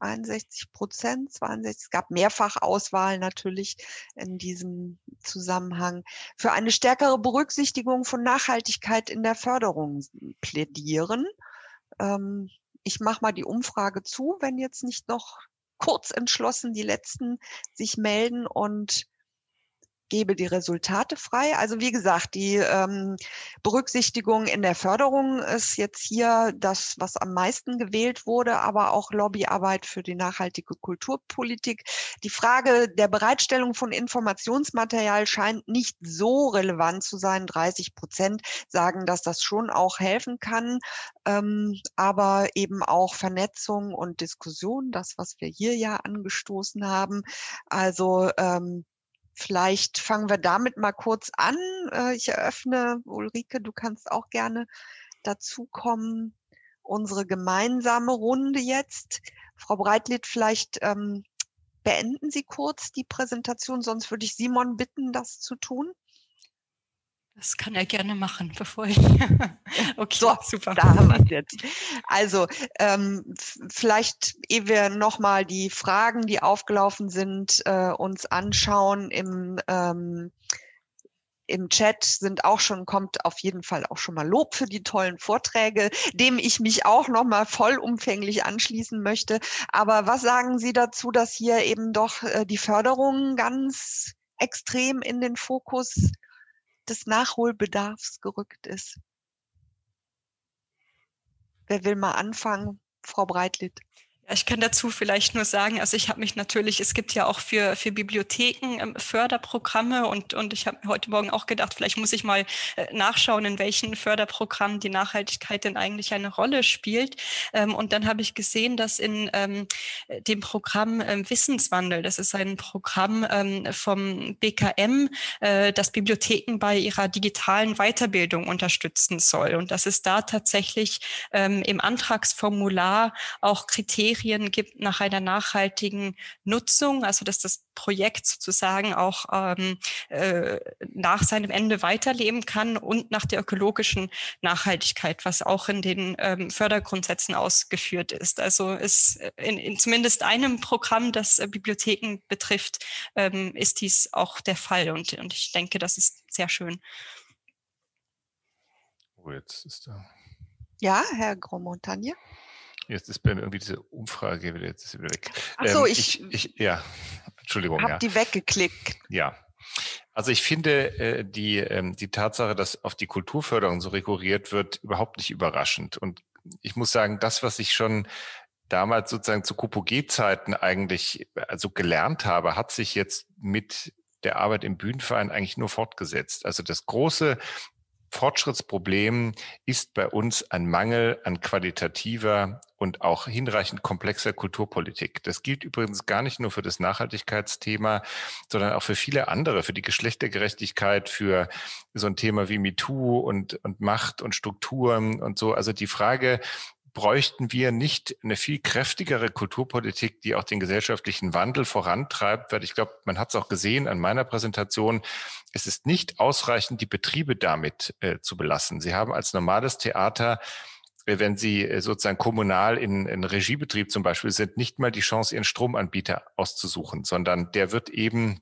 61 Prozent, 62. Es gab Mehrfachauswahl natürlich in diesem Zusammenhang für eine stärkere Berücksichtigung von Nachhaltigkeit in der Förderung plädieren. Ähm, ich mache mal die Umfrage zu, wenn jetzt nicht noch kurz entschlossen die letzten sich melden und gebe die Resultate frei. Also wie gesagt, die ähm, Berücksichtigung in der Förderung ist jetzt hier das, was am meisten gewählt wurde, aber auch Lobbyarbeit für die nachhaltige Kulturpolitik. Die Frage der Bereitstellung von Informationsmaterial scheint nicht so relevant zu sein. 30 Prozent sagen, dass das schon auch helfen kann, ähm, aber eben auch Vernetzung und Diskussion, das, was wir hier ja angestoßen haben. Also ähm, Vielleicht fangen wir damit mal kurz an. Äh, ich eröffne, Ulrike, du kannst auch gerne dazukommen. Unsere gemeinsame Runde jetzt. Frau Breitlied, vielleicht ähm, beenden Sie kurz die Präsentation, sonst würde ich Simon bitten, das zu tun. Das kann er gerne machen, bevor ich. okay, so, super. Da haben wir es jetzt. Also ähm, vielleicht, ehe wir nochmal die Fragen, die aufgelaufen sind, äh, uns anschauen im ähm, im Chat sind auch schon, kommt auf jeden Fall auch schon mal Lob für die tollen Vorträge, dem ich mich auch noch mal vollumfänglich anschließen möchte. Aber was sagen Sie dazu, dass hier eben doch äh, die Förderung ganz extrem in den Fokus des Nachholbedarfs gerückt ist. Wer will mal anfangen? Frau Breitlitt. Ich kann dazu vielleicht nur sagen, also ich habe mich natürlich, es gibt ja auch für, für Bibliotheken ähm, Förderprogramme und, und ich habe heute Morgen auch gedacht, vielleicht muss ich mal äh, nachschauen, in welchen Förderprogrammen die Nachhaltigkeit denn eigentlich eine Rolle spielt. Ähm, und dann habe ich gesehen, dass in ähm, dem Programm Wissenswandel, das ist ein Programm vom BKM, äh, das Bibliotheken bei ihrer digitalen Weiterbildung unterstützen soll. Und dass es da tatsächlich im Antragsformular auch Kriterien Kriterien gibt nach einer nachhaltigen Nutzung, also dass das Projekt sozusagen auch ähm, äh, nach seinem Ende weiterleben kann und nach der ökologischen Nachhaltigkeit, was auch in den ähm, Fördergrundsätzen ausgeführt ist. Also ist in, in zumindest einem Programm, das äh, Bibliotheken betrifft, ähm, ist dies auch der Fall und, und ich denke, das ist sehr schön. Oh, jetzt ist da. Ja, Herr Grosmontagne. Jetzt ist bei mir irgendwie diese Umfrage wieder, jetzt ist sie wieder weg. Ach so, ähm, ich, ich, ich, ja, Entschuldigung. Hab ja. die weggeklickt. Ja. Also ich finde äh, die, ähm, die Tatsache, dass auf die Kulturförderung so rekurriert wird, überhaupt nicht überraschend. Und ich muss sagen, das, was ich schon damals sozusagen zu KUPG-Zeiten eigentlich also gelernt habe, hat sich jetzt mit der Arbeit im Bühnenverein eigentlich nur fortgesetzt. Also das große Fortschrittsproblem ist bei uns ein Mangel an qualitativer und auch hinreichend komplexer Kulturpolitik. Das gilt übrigens gar nicht nur für das Nachhaltigkeitsthema, sondern auch für viele andere, für die Geschlechtergerechtigkeit, für so ein Thema wie MeToo und, und Macht und Strukturen und so. Also die Frage, bräuchten wir nicht eine viel kräftigere Kulturpolitik, die auch den gesellschaftlichen Wandel vorantreibt, weil ich glaube, man hat es auch gesehen an meiner Präsentation, es ist nicht ausreichend, die Betriebe damit äh, zu belassen. Sie haben als normales Theater äh, wenn Sie äh, sozusagen kommunal in, in Regiebetrieb zum Beispiel sind, nicht mal die Chance, Ihren Stromanbieter auszusuchen, sondern der wird eben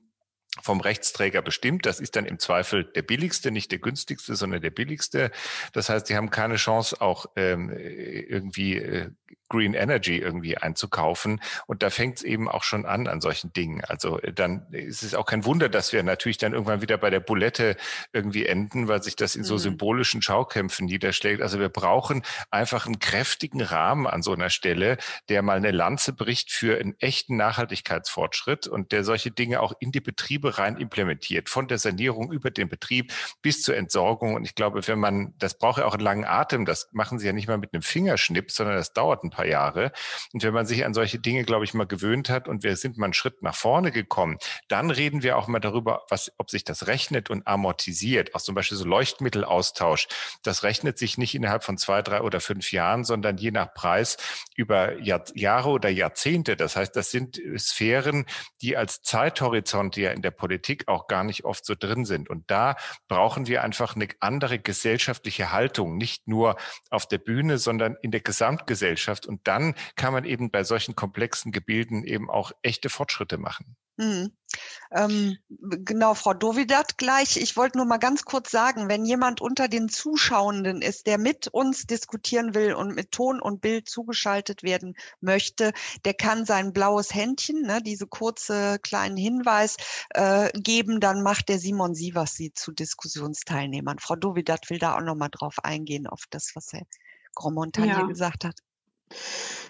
vom Rechtsträger bestimmt. Das ist dann im Zweifel der billigste, nicht der günstigste, sondern der billigste. Das heißt, sie haben keine Chance, auch ähm, irgendwie äh, Green Energy irgendwie einzukaufen. Und da fängt es eben auch schon an an solchen Dingen. Also äh, dann ist es auch kein Wunder, dass wir natürlich dann irgendwann wieder bei der Bulette irgendwie enden, weil sich das in so mhm. symbolischen Schaukämpfen niederschlägt. Also wir brauchen einfach einen kräftigen Rahmen an so einer Stelle, der mal eine Lanze bricht für einen echten Nachhaltigkeitsfortschritt und der solche Dinge auch in die Betriebe rein implementiert, von der Sanierung über den Betrieb bis zur Entsorgung. Und ich glaube, wenn man, das braucht ja auch einen langen Atem, das machen sie ja nicht mal mit einem Fingerschnipp, sondern das dauert ein paar paar Jahre. Und wenn man sich an solche Dinge, glaube ich, mal gewöhnt hat und wir sind mal einen Schritt nach vorne gekommen, dann reden wir auch mal darüber, was, ob sich das rechnet und amortisiert. Auch zum Beispiel so Leuchtmittelaustausch. Das rechnet sich nicht innerhalb von zwei, drei oder fünf Jahren, sondern je nach Preis über Jahr, Jahre oder Jahrzehnte. Das heißt, das sind Sphären, die als Zeithorizont ja in der Politik auch gar nicht oft so drin sind. Und da brauchen wir einfach eine andere gesellschaftliche Haltung, nicht nur auf der Bühne, sondern in der Gesamtgesellschaft. Und dann kann man eben bei solchen komplexen Gebilden eben auch echte Fortschritte machen. Mhm. Ähm, genau, Frau Dovidat gleich. Ich wollte nur mal ganz kurz sagen, wenn jemand unter den Zuschauenden ist, der mit uns diskutieren will und mit Ton und Bild zugeschaltet werden möchte, der kann sein blaues Händchen, ne, diese kurze kleinen Hinweis äh, geben, dann macht der Simon Sievers sie zu Diskussionsteilnehmern. Frau Dovidat will da auch noch mal drauf eingehen, auf das, was Herr Grommontagne ja. gesagt hat.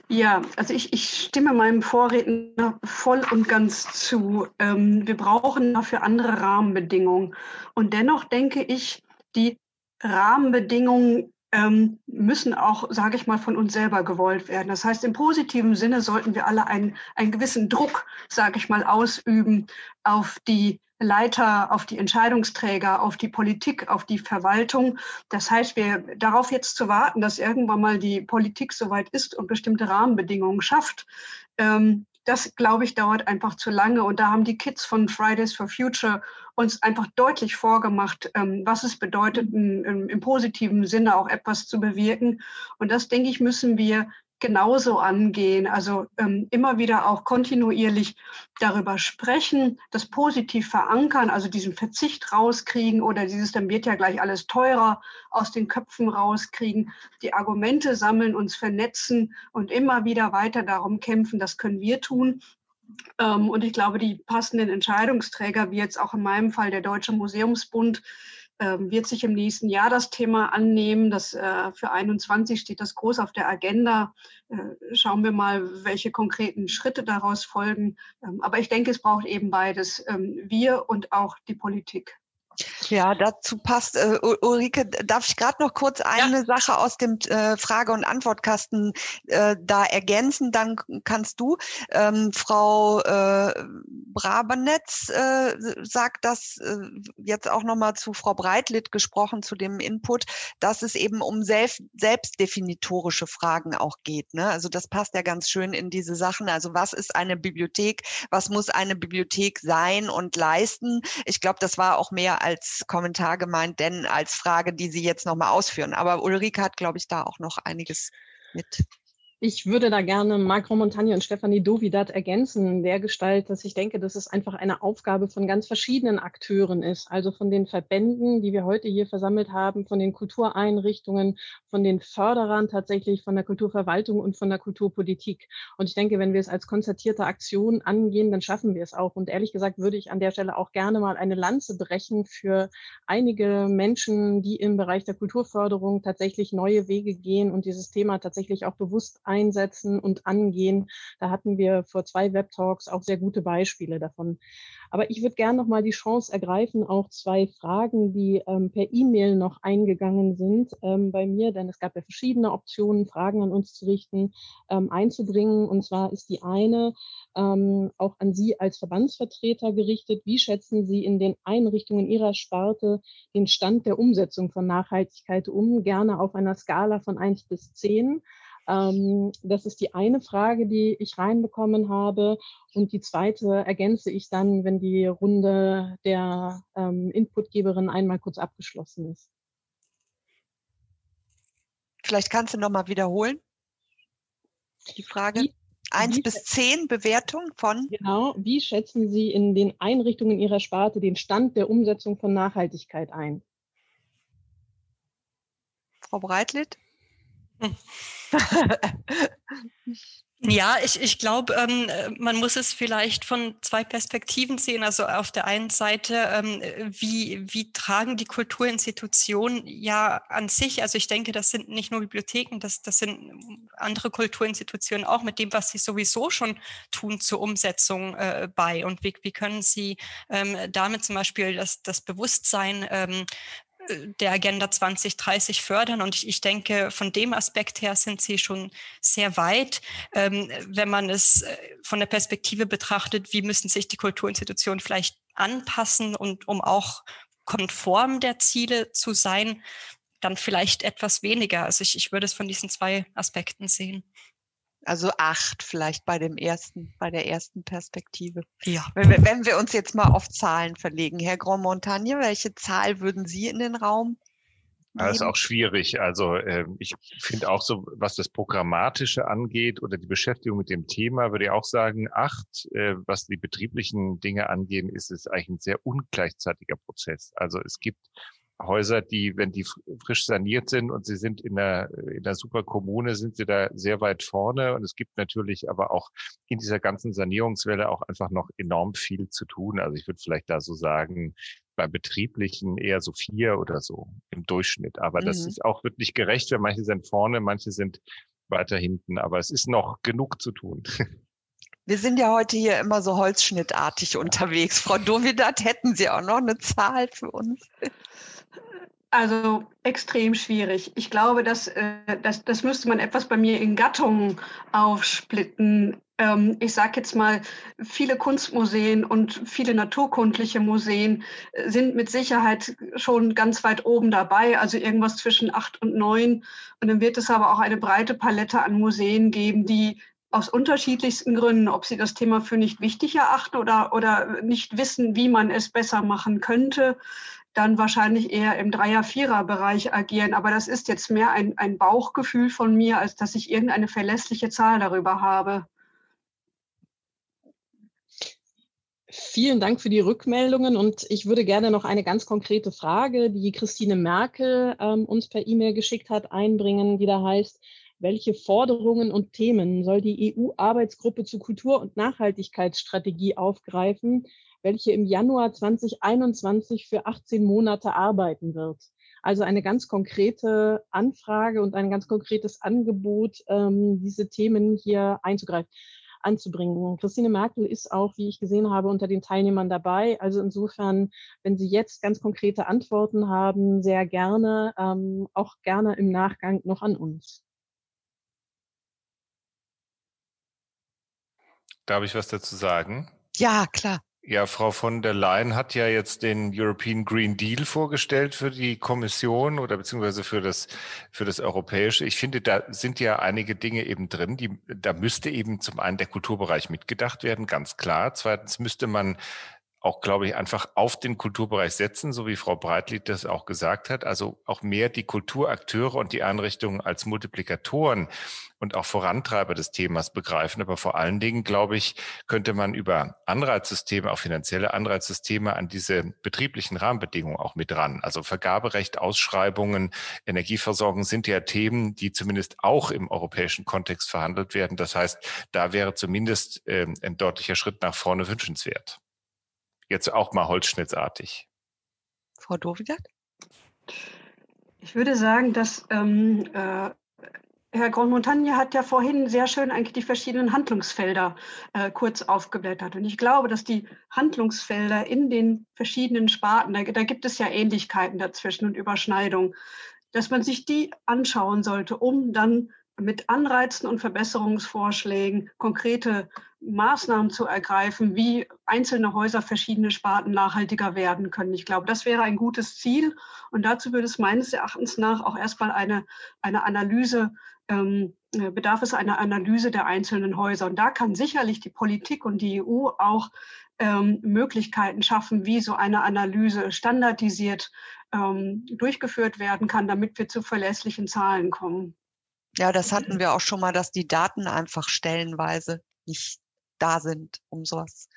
Ja, also ich, ich stimme meinem Vorredner voll und ganz zu. Ähm, wir brauchen dafür andere Rahmenbedingungen. Und dennoch denke ich, die Rahmenbedingungen ähm, müssen auch, sage ich mal, von uns selber gewollt werden. Das heißt, im positiven Sinne sollten wir alle einen, einen gewissen Druck, sage ich mal, ausüben auf die Leiter, auf die Entscheidungsträger, auf die Politik, auf die Verwaltung. Das heißt, wir darauf jetzt zu warten, dass irgendwann mal die Politik soweit ist und bestimmte Rahmenbedingungen schafft, ähm, das, glaube ich, dauert einfach zu lange. Und da haben die Kids von Fridays for Future uns einfach deutlich vorgemacht, ähm, was es bedeutet, im positiven Sinne auch etwas zu bewirken. Und das, denke ich, müssen wir genauso angehen. Also ähm, immer wieder auch kontinuierlich darüber sprechen, das positiv verankern, also diesen Verzicht rauskriegen oder dieses, dann wird ja gleich alles teurer, aus den Köpfen rauskriegen, die Argumente sammeln, uns vernetzen und immer wieder weiter darum kämpfen, das können wir tun. Ähm, und ich glaube, die passenden Entscheidungsträger, wie jetzt auch in meinem Fall der Deutsche Museumsbund, wird sich im nächsten Jahr das Thema annehmen. Das, äh, für 21 steht das groß auf der Agenda. Äh, schauen wir mal, welche konkreten Schritte daraus folgen. Ähm, aber ich denke, es braucht eben beides, ähm, wir und auch die Politik. Ja, dazu passt, äh, Ulrike, darf ich gerade noch kurz eine ja. Sache aus dem äh, Frage- und Antwortkasten äh, da ergänzen, dann kannst du. Ähm, Frau äh, Brabenetz äh, sagt das äh, jetzt auch nochmal zu Frau Breitlitt gesprochen, zu dem Input, dass es eben um selbst, selbstdefinitorische Fragen auch geht. Ne? Also das passt ja ganz schön in diese Sachen. Also was ist eine Bibliothek? Was muss eine Bibliothek sein und leisten? Ich glaube, das war auch mehr als Kommentar gemeint, denn als Frage, die Sie jetzt nochmal ausführen. Aber Ulrike hat, glaube ich, da auch noch einiges mit. Ich würde da gerne Marco Montagne und Stefanie Dovidat ergänzen, der Gestalt, dass ich denke, dass es einfach eine Aufgabe von ganz verschiedenen Akteuren ist. Also von den Verbänden, die wir heute hier versammelt haben, von den Kultureinrichtungen, von den Förderern tatsächlich, von der Kulturverwaltung und von der Kulturpolitik. Und ich denke, wenn wir es als konzertierte Aktion angehen, dann schaffen wir es auch. Und ehrlich gesagt würde ich an der Stelle auch gerne mal eine Lanze brechen für einige Menschen, die im Bereich der Kulturförderung tatsächlich neue Wege gehen und dieses Thema tatsächlich auch bewusst einsetzen und angehen. Da hatten wir vor zwei Web-Talks auch sehr gute Beispiele davon. Aber ich würde gerne noch mal die Chance ergreifen, auch zwei Fragen, die ähm, per E-Mail noch eingegangen sind ähm, bei mir, denn es gab ja verschiedene Optionen, Fragen an uns zu richten, ähm, einzubringen. Und zwar ist die eine ähm, auch an Sie als Verbandsvertreter gerichtet. Wie schätzen Sie in den Einrichtungen Ihrer Sparte den Stand der Umsetzung von Nachhaltigkeit um? Gerne auf einer Skala von eins bis zehn. Ähm, das ist die eine Frage, die ich reinbekommen habe. Und die zweite ergänze ich dann, wenn die Runde der ähm, Inputgeberin einmal kurz abgeschlossen ist. Vielleicht kannst du noch mal wiederholen. Die Frage. Wie, 1 wie, bis 10 Bewertung von? Genau. Wie schätzen Sie in den Einrichtungen Ihrer Sparte den Stand der Umsetzung von Nachhaltigkeit ein? Frau Breitlitt? Ja, ich, ich glaube, ähm, man muss es vielleicht von zwei Perspektiven sehen. Also auf der einen Seite, ähm, wie, wie tragen die Kulturinstitutionen ja an sich, also ich denke, das sind nicht nur Bibliotheken, das, das sind andere Kulturinstitutionen auch mit dem, was sie sowieso schon tun zur Umsetzung äh, bei. Und wie, wie können sie ähm, damit zum Beispiel das, das Bewusstsein ähm, der Agenda 2030 fördern. Und ich, denke, von dem Aspekt her sind sie schon sehr weit, ähm, wenn man es äh, von der Perspektive betrachtet, wie müssen sich die Kulturinstitutionen vielleicht anpassen und um auch konform der Ziele zu sein, dann vielleicht etwas weniger. Also ich, ich würde es von diesen zwei Aspekten sehen. Also acht vielleicht bei dem ersten, bei der ersten Perspektive. Ja. Wenn wir, wenn wir uns jetzt mal auf Zahlen verlegen, Herr Grand Montagne, welche Zahl würden Sie in den Raum? Das ist auch schwierig. Also äh, ich finde auch so, was das Programmatische angeht oder die Beschäftigung mit dem Thema, würde ich auch sagen, acht. Äh, was die betrieblichen Dinge angehen, ist es eigentlich ein sehr ungleichzeitiger Prozess. Also es gibt Häuser, die, wenn die frisch saniert sind und sie sind in der, in der super Kommune, sind sie da sehr weit vorne. Und es gibt natürlich aber auch in dieser ganzen Sanierungswelle auch einfach noch enorm viel zu tun. Also ich würde vielleicht da so sagen, beim Betrieblichen eher so vier oder so im Durchschnitt. Aber mhm. das ist auch wirklich gerecht, weil manche sind vorne, manche sind weiter hinten. Aber es ist noch genug zu tun. Wir sind ja heute hier immer so holzschnittartig unterwegs. Frau Dovidat, hätten Sie auch noch eine Zahl für uns? Also extrem schwierig. Ich glaube, dass, äh, das, das müsste man etwas bei mir in Gattungen aufsplitten. Ähm, ich sage jetzt mal, viele Kunstmuseen und viele naturkundliche Museen äh, sind mit Sicherheit schon ganz weit oben dabei, also irgendwas zwischen acht und neun. Und dann wird es aber auch eine breite Palette an Museen geben, die aus unterschiedlichsten Gründen, ob sie das Thema für nicht wichtig erachten oder, oder nicht wissen, wie man es besser machen könnte, dann wahrscheinlich eher im Dreier-Vierer-Bereich agieren. Aber das ist jetzt mehr ein, ein Bauchgefühl von mir, als dass ich irgendeine verlässliche Zahl darüber habe. Vielen Dank für die Rückmeldungen und ich würde gerne noch eine ganz konkrete Frage, die Christine Merkel ähm, uns per E-Mail geschickt hat, einbringen, die da heißt, welche Forderungen und Themen soll die EU-Arbeitsgruppe zu Kultur- und Nachhaltigkeitsstrategie aufgreifen, welche im Januar 2021 für 18 Monate arbeiten wird. Also eine ganz konkrete Anfrage und ein ganz konkretes Angebot, ähm, diese Themen hier einzugreifen anzubringen. Christine Merkel ist auch, wie ich gesehen habe, unter den Teilnehmern dabei. Also insofern, wenn Sie jetzt ganz konkrete Antworten haben, sehr gerne, ähm, auch gerne im Nachgang noch an uns. Darf ich was dazu sagen? Ja, klar. Ja, Frau von der Leyen hat ja jetzt den European Green Deal vorgestellt für die Kommission oder beziehungsweise für das, für das Europäische. Ich finde, da sind ja einige Dinge eben drin, die, da müsste eben zum einen der Kulturbereich mitgedacht werden, ganz klar. Zweitens müsste man auch, glaube ich, einfach auf den Kulturbereich setzen, so wie Frau Breitlied das auch gesagt hat. Also auch mehr die Kulturakteure und die Einrichtungen als Multiplikatoren und auch Vorantreiber des Themas begreifen. Aber vor allen Dingen, glaube ich, könnte man über Anreizsysteme, auch finanzielle Anreizsysteme an diese betrieblichen Rahmenbedingungen auch mit ran. Also Vergaberecht, Ausschreibungen, Energieversorgung sind ja Themen, die zumindest auch im europäischen Kontext verhandelt werden. Das heißt, da wäre zumindest äh, ein deutlicher Schritt nach vorne wünschenswert. Jetzt auch mal holzschnittartig. Frau Dovidat? Ich würde sagen, dass ähm, äh, Herr Grandmontagne hat ja vorhin sehr schön eigentlich die verschiedenen Handlungsfelder äh, kurz aufgeblättert. Und ich glaube, dass die Handlungsfelder in den verschiedenen Sparten, da, da gibt es ja Ähnlichkeiten dazwischen und Überschneidungen, dass man sich die anschauen sollte, um dann mit Anreizen und Verbesserungsvorschlägen konkrete Maßnahmen zu ergreifen, wie einzelne Häuser verschiedene Sparten nachhaltiger werden können. Ich glaube, das wäre ein gutes Ziel. Und dazu würde es meines Erachtens nach auch erstmal eine, eine Analyse, ähm, bedarf es einer Analyse der einzelnen Häuser. Und da kann sicherlich die Politik und die EU auch ähm, Möglichkeiten schaffen, wie so eine Analyse standardisiert ähm, durchgeführt werden kann, damit wir zu verlässlichen Zahlen kommen. Ja, das hatten wir auch schon mal, dass die Daten einfach stellenweise nicht da sind, um sowas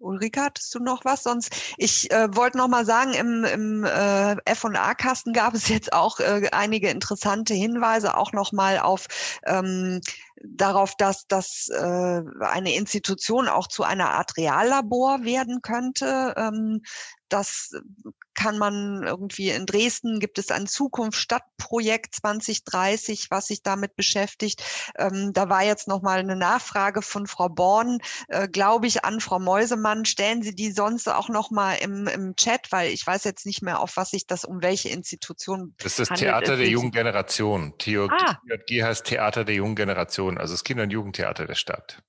Ulrike, hattest du noch was? Sonst, ich äh, wollte noch mal sagen, im, im äh, F&A-Kasten gab es jetzt auch äh, einige interessante Hinweise, auch noch mal auf ähm, darauf, dass, dass äh, eine Institution auch zu einer Art Reallabor werden könnte. Ähm, das kann man irgendwie in Dresden gibt es ein Zukunft-Stadt-Projekt 2030, was sich damit beschäftigt. Ähm, da war jetzt noch mal eine Nachfrage von Frau Born, äh, glaube ich, an Frau Meusemann. Stellen Sie die sonst auch noch mal im, im Chat, weil ich weiß jetzt nicht mehr, auf was sich das, um welche Institution Das ist das Theater der jungen Generation. TJG ah. heißt Theater der jungen Generation, also das Kinder- und Jugendtheater der Stadt.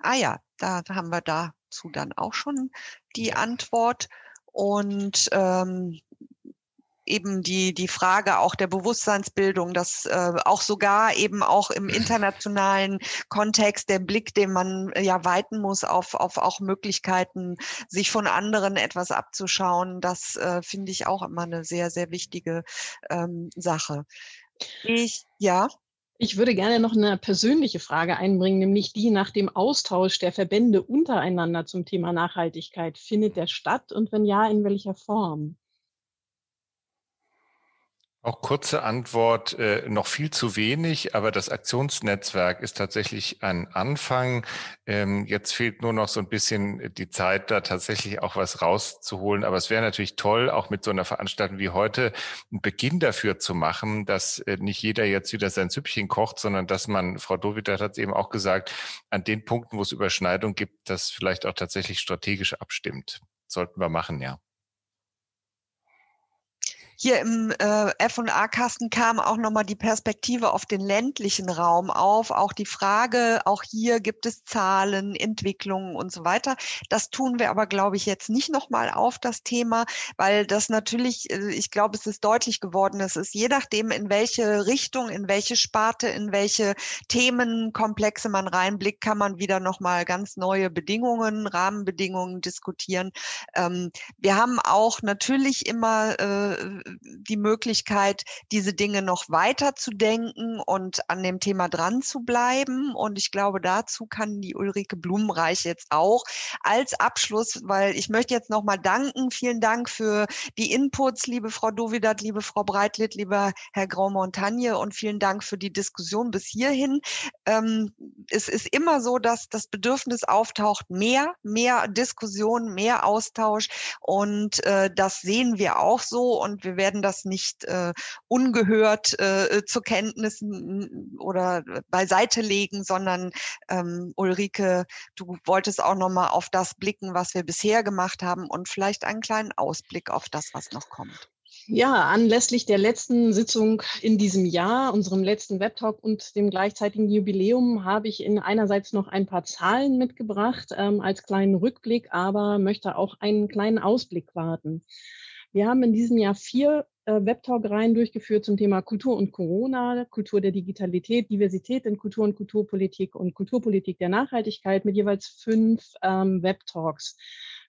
Ah ja, da haben wir dazu dann auch schon die Antwort. Und ähm, eben die, die Frage auch der Bewusstseinsbildung, dass äh, auch sogar eben auch im internationalen Kontext der Blick, den man äh, ja weiten muss auf, auf auch Möglichkeiten, sich von anderen etwas abzuschauen, das äh, finde ich auch immer eine sehr, sehr wichtige ähm, Sache. Ich, ja. Ich würde gerne noch eine persönliche Frage einbringen, nämlich die nach dem Austausch der Verbände untereinander zum Thema Nachhaltigkeit. Findet der statt und wenn ja, in welcher Form? Auch kurze Antwort, äh, noch viel zu wenig, aber das Aktionsnetzwerk ist tatsächlich ein Anfang. Ähm, jetzt fehlt nur noch so ein bisschen die Zeit, da tatsächlich auch was rauszuholen. Aber es wäre natürlich toll, auch mit so einer Veranstaltung wie heute einen Beginn dafür zu machen, dass äh, nicht jeder jetzt wieder sein Süppchen kocht, sondern dass man, Frau Dowitter hat es eben auch gesagt, an den Punkten, wo es Überschneidung gibt, das vielleicht auch tatsächlich strategisch abstimmt. Sollten wir machen, ja. Hier im äh, F&A-Kasten kam auch nochmal die Perspektive auf den ländlichen Raum auf, auch die Frage, auch hier gibt es Zahlen, Entwicklungen und so weiter. Das tun wir aber, glaube ich, jetzt nicht nochmal auf das Thema, weil das natürlich, äh, ich glaube, es ist deutlich geworden, es ist je nachdem, in welche Richtung, in welche Sparte, in welche Themenkomplexe man reinblickt, kann man wieder nochmal ganz neue Bedingungen, Rahmenbedingungen diskutieren. Ähm, wir haben auch natürlich immer äh, die Möglichkeit, diese Dinge noch weiter zu denken und an dem Thema dran zu bleiben. Und ich glaube, dazu kann die Ulrike Blumenreich jetzt auch als Abschluss, weil ich möchte jetzt nochmal danken. Vielen Dank für die Inputs, liebe Frau Dovidat, liebe Frau Breitlitt, lieber Herr Grau-Montagne und vielen Dank für die Diskussion bis hierhin. Ähm, es ist immer so, dass das Bedürfnis auftaucht, mehr, mehr Diskussion, mehr Austausch und äh, das sehen wir auch so und wir werden das nicht äh, ungehört äh, zur Kenntnis oder beiseite legen, sondern ähm, Ulrike, du wolltest auch noch mal auf das blicken, was wir bisher gemacht haben und vielleicht einen kleinen Ausblick auf das, was noch kommt. Ja, anlässlich der letzten Sitzung in diesem Jahr, unserem letzten Webtalk und dem gleichzeitigen Jubiläum, habe ich in einerseits noch ein paar Zahlen mitgebracht ähm, als kleinen Rückblick, aber möchte auch einen kleinen Ausblick warten. Wir haben in diesem Jahr vier äh, Webtalk-Reihen durchgeführt zum Thema Kultur und Corona, Kultur der Digitalität, Diversität in Kultur und Kulturpolitik und Kulturpolitik der Nachhaltigkeit mit jeweils fünf ähm, Webtalks.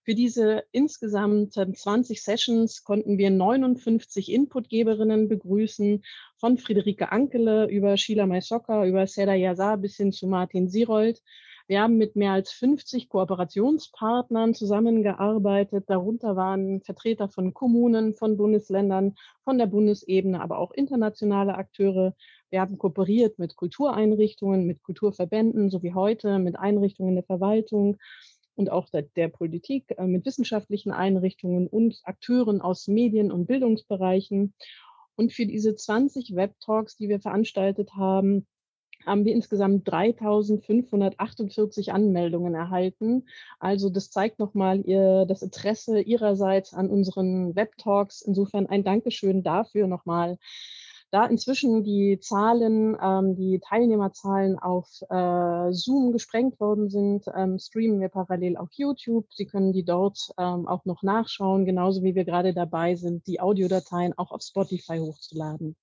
Für diese insgesamt 20 Sessions konnten wir 59 Inputgeberinnen begrüßen, von Friederike Ankele über Sheila Maisoka, über Seda Yazar bis hin zu Martin Sierold. Wir haben mit mehr als 50 Kooperationspartnern zusammengearbeitet. Darunter waren Vertreter von Kommunen, von Bundesländern, von der Bundesebene, aber auch internationale Akteure. Wir haben kooperiert mit Kultureinrichtungen, mit Kulturverbänden, so wie heute, mit Einrichtungen der Verwaltung und auch der, der Politik, äh, mit wissenschaftlichen Einrichtungen und Akteuren aus Medien- und Bildungsbereichen. Und für diese 20 Web-Talks, die wir veranstaltet haben, haben wir insgesamt 3.548 Anmeldungen erhalten. Also das zeigt nochmal ihr, das Interesse Ihrerseits an unseren Web-Talks. Insofern ein Dankeschön dafür nochmal. Da inzwischen die Zahlen, ähm, die Teilnehmerzahlen auf äh, Zoom gesprengt worden sind, ähm, streamen wir parallel auf YouTube. Sie können die dort ähm, auch noch nachschauen, genauso wie wir gerade dabei sind, die Audiodateien auch auf Spotify hochzuladen.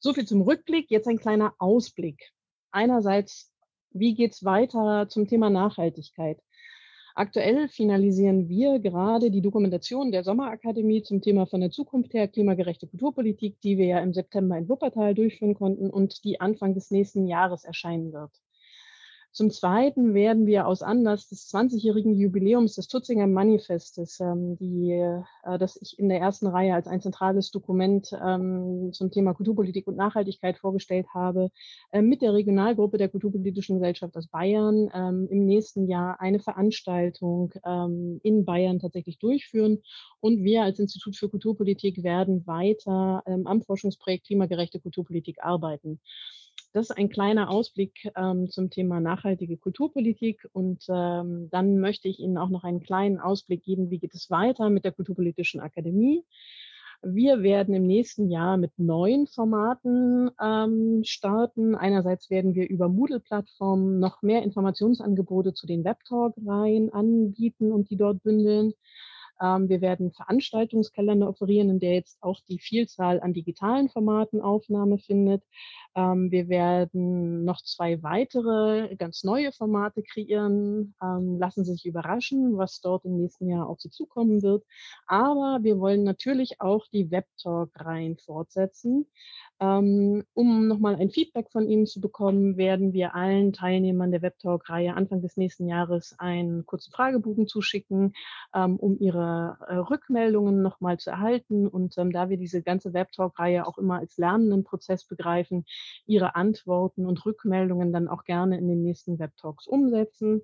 So viel zum Rückblick. Jetzt ein kleiner Ausblick einerseits, wie geht es weiter zum Thema Nachhaltigkeit? Aktuell finalisieren wir gerade die Dokumentation der Sommerakademie zum Thema von der Zukunft her klimagerechte Kulturpolitik, die wir ja im September in Wuppertal durchführen konnten und die Anfang des nächsten Jahres erscheinen wird. Zum Zweiten werden wir aus Anlass des 20-jährigen Jubiläums des Tutzinger Manifestes, ähm, die, äh, das ich in der ersten Reihe als ein zentrales Dokument ähm, zum Thema Kulturpolitik und Nachhaltigkeit vorgestellt habe, äh, mit der Regionalgruppe der Kulturpolitischen Gesellschaft aus Bayern ähm, im nächsten Jahr eine Veranstaltung ähm, in Bayern tatsächlich durchführen. Und wir als Institut für Kulturpolitik werden weiter ähm, am Forschungsprojekt Klimagerechte Kulturpolitik arbeiten. Das ist ein kleiner Ausblick ähm, zum Thema nachhaltige Kulturpolitik. Und ähm, dann möchte ich Ihnen auch noch einen kleinen Ausblick geben, wie geht es weiter mit der Kulturpolitischen Akademie. Wir werden im nächsten Jahr mit neuen Formaten ähm, starten. Einerseits werden wir über Moodle-Plattformen noch mehr Informationsangebote zu den Webtalk-Reihen anbieten und die dort bündeln. Ähm, wir werden Veranstaltungskalender offerieren, in der jetzt auch die Vielzahl an digitalen Formaten Aufnahme findet. Ähm, wir werden noch zwei weitere ganz neue Formate kreieren, ähm, lassen Sie sich überraschen, was dort im nächsten Jahr auf Sie zukommen wird. Aber wir wollen natürlich auch die Webtalk-Reihen fortsetzen. Ähm, um nochmal ein Feedback von Ihnen zu bekommen, werden wir allen Teilnehmern der Webtalk-Reihe Anfang des nächsten Jahres einen kurzen Fragebogen zuschicken, ähm, um ihre äh, Rückmeldungen nochmal zu erhalten. Und ähm, da wir diese ganze Webtalk-Reihe auch immer als lernenden Prozess begreifen, Ihre Antworten und Rückmeldungen dann auch gerne in den nächsten Webtalks umsetzen.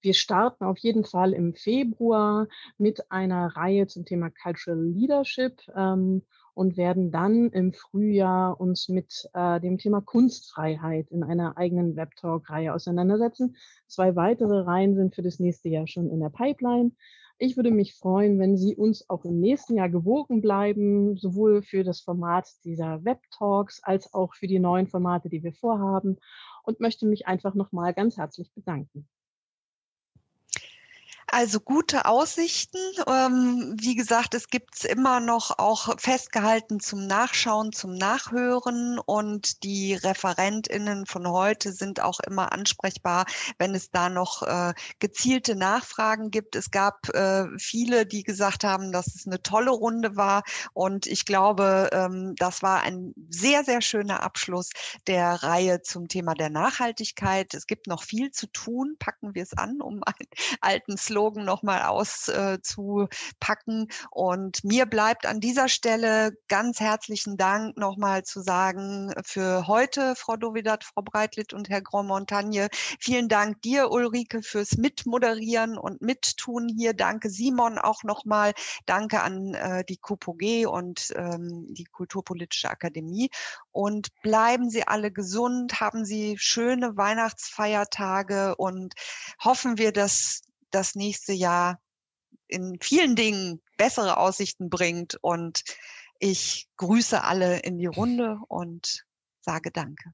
Wir starten auf jeden Fall im Februar mit einer Reihe zum Thema Cultural Leadership. Ähm, und werden dann im Frühjahr uns mit äh, dem Thema Kunstfreiheit in einer eigenen Webtalk-Reihe auseinandersetzen. Zwei weitere Reihen sind für das nächste Jahr schon in der Pipeline. Ich würde mich freuen, wenn Sie uns auch im nächsten Jahr gewogen bleiben, sowohl für das Format dieser Webtalks als auch für die neuen Formate, die wir vorhaben und möchte mich einfach nochmal ganz herzlich bedanken. Also gute Aussichten. Ähm, wie gesagt, es gibt immer noch auch festgehalten zum Nachschauen, zum Nachhören und die ReferentInnen von heute sind auch immer ansprechbar, wenn es da noch äh, gezielte Nachfragen gibt. Es gab äh, viele, die gesagt haben, dass es eine tolle Runde war und ich glaube, ähm, das war ein sehr, sehr schöner Abschluss der Reihe zum Thema der Nachhaltigkeit. Es gibt noch viel zu tun. Packen wir es an, um einen alten Slogan Slogan nochmal auszupacken. Und mir bleibt an dieser Stelle ganz herzlichen Dank nochmal zu sagen für heute, Frau Dovidat, Frau Breitlitt und Herr Grand Montagne. Vielen Dank dir, Ulrike, fürs Mitmoderieren und Mittun hier. Danke, Simon, auch nochmal. Danke an äh, die KUPOG und ähm, die Kulturpolitische Akademie. Und bleiben Sie alle gesund, haben Sie schöne Weihnachtsfeiertage und hoffen wir, dass das nächste Jahr in vielen Dingen bessere Aussichten bringt. Und ich grüße alle in die Runde und sage Danke.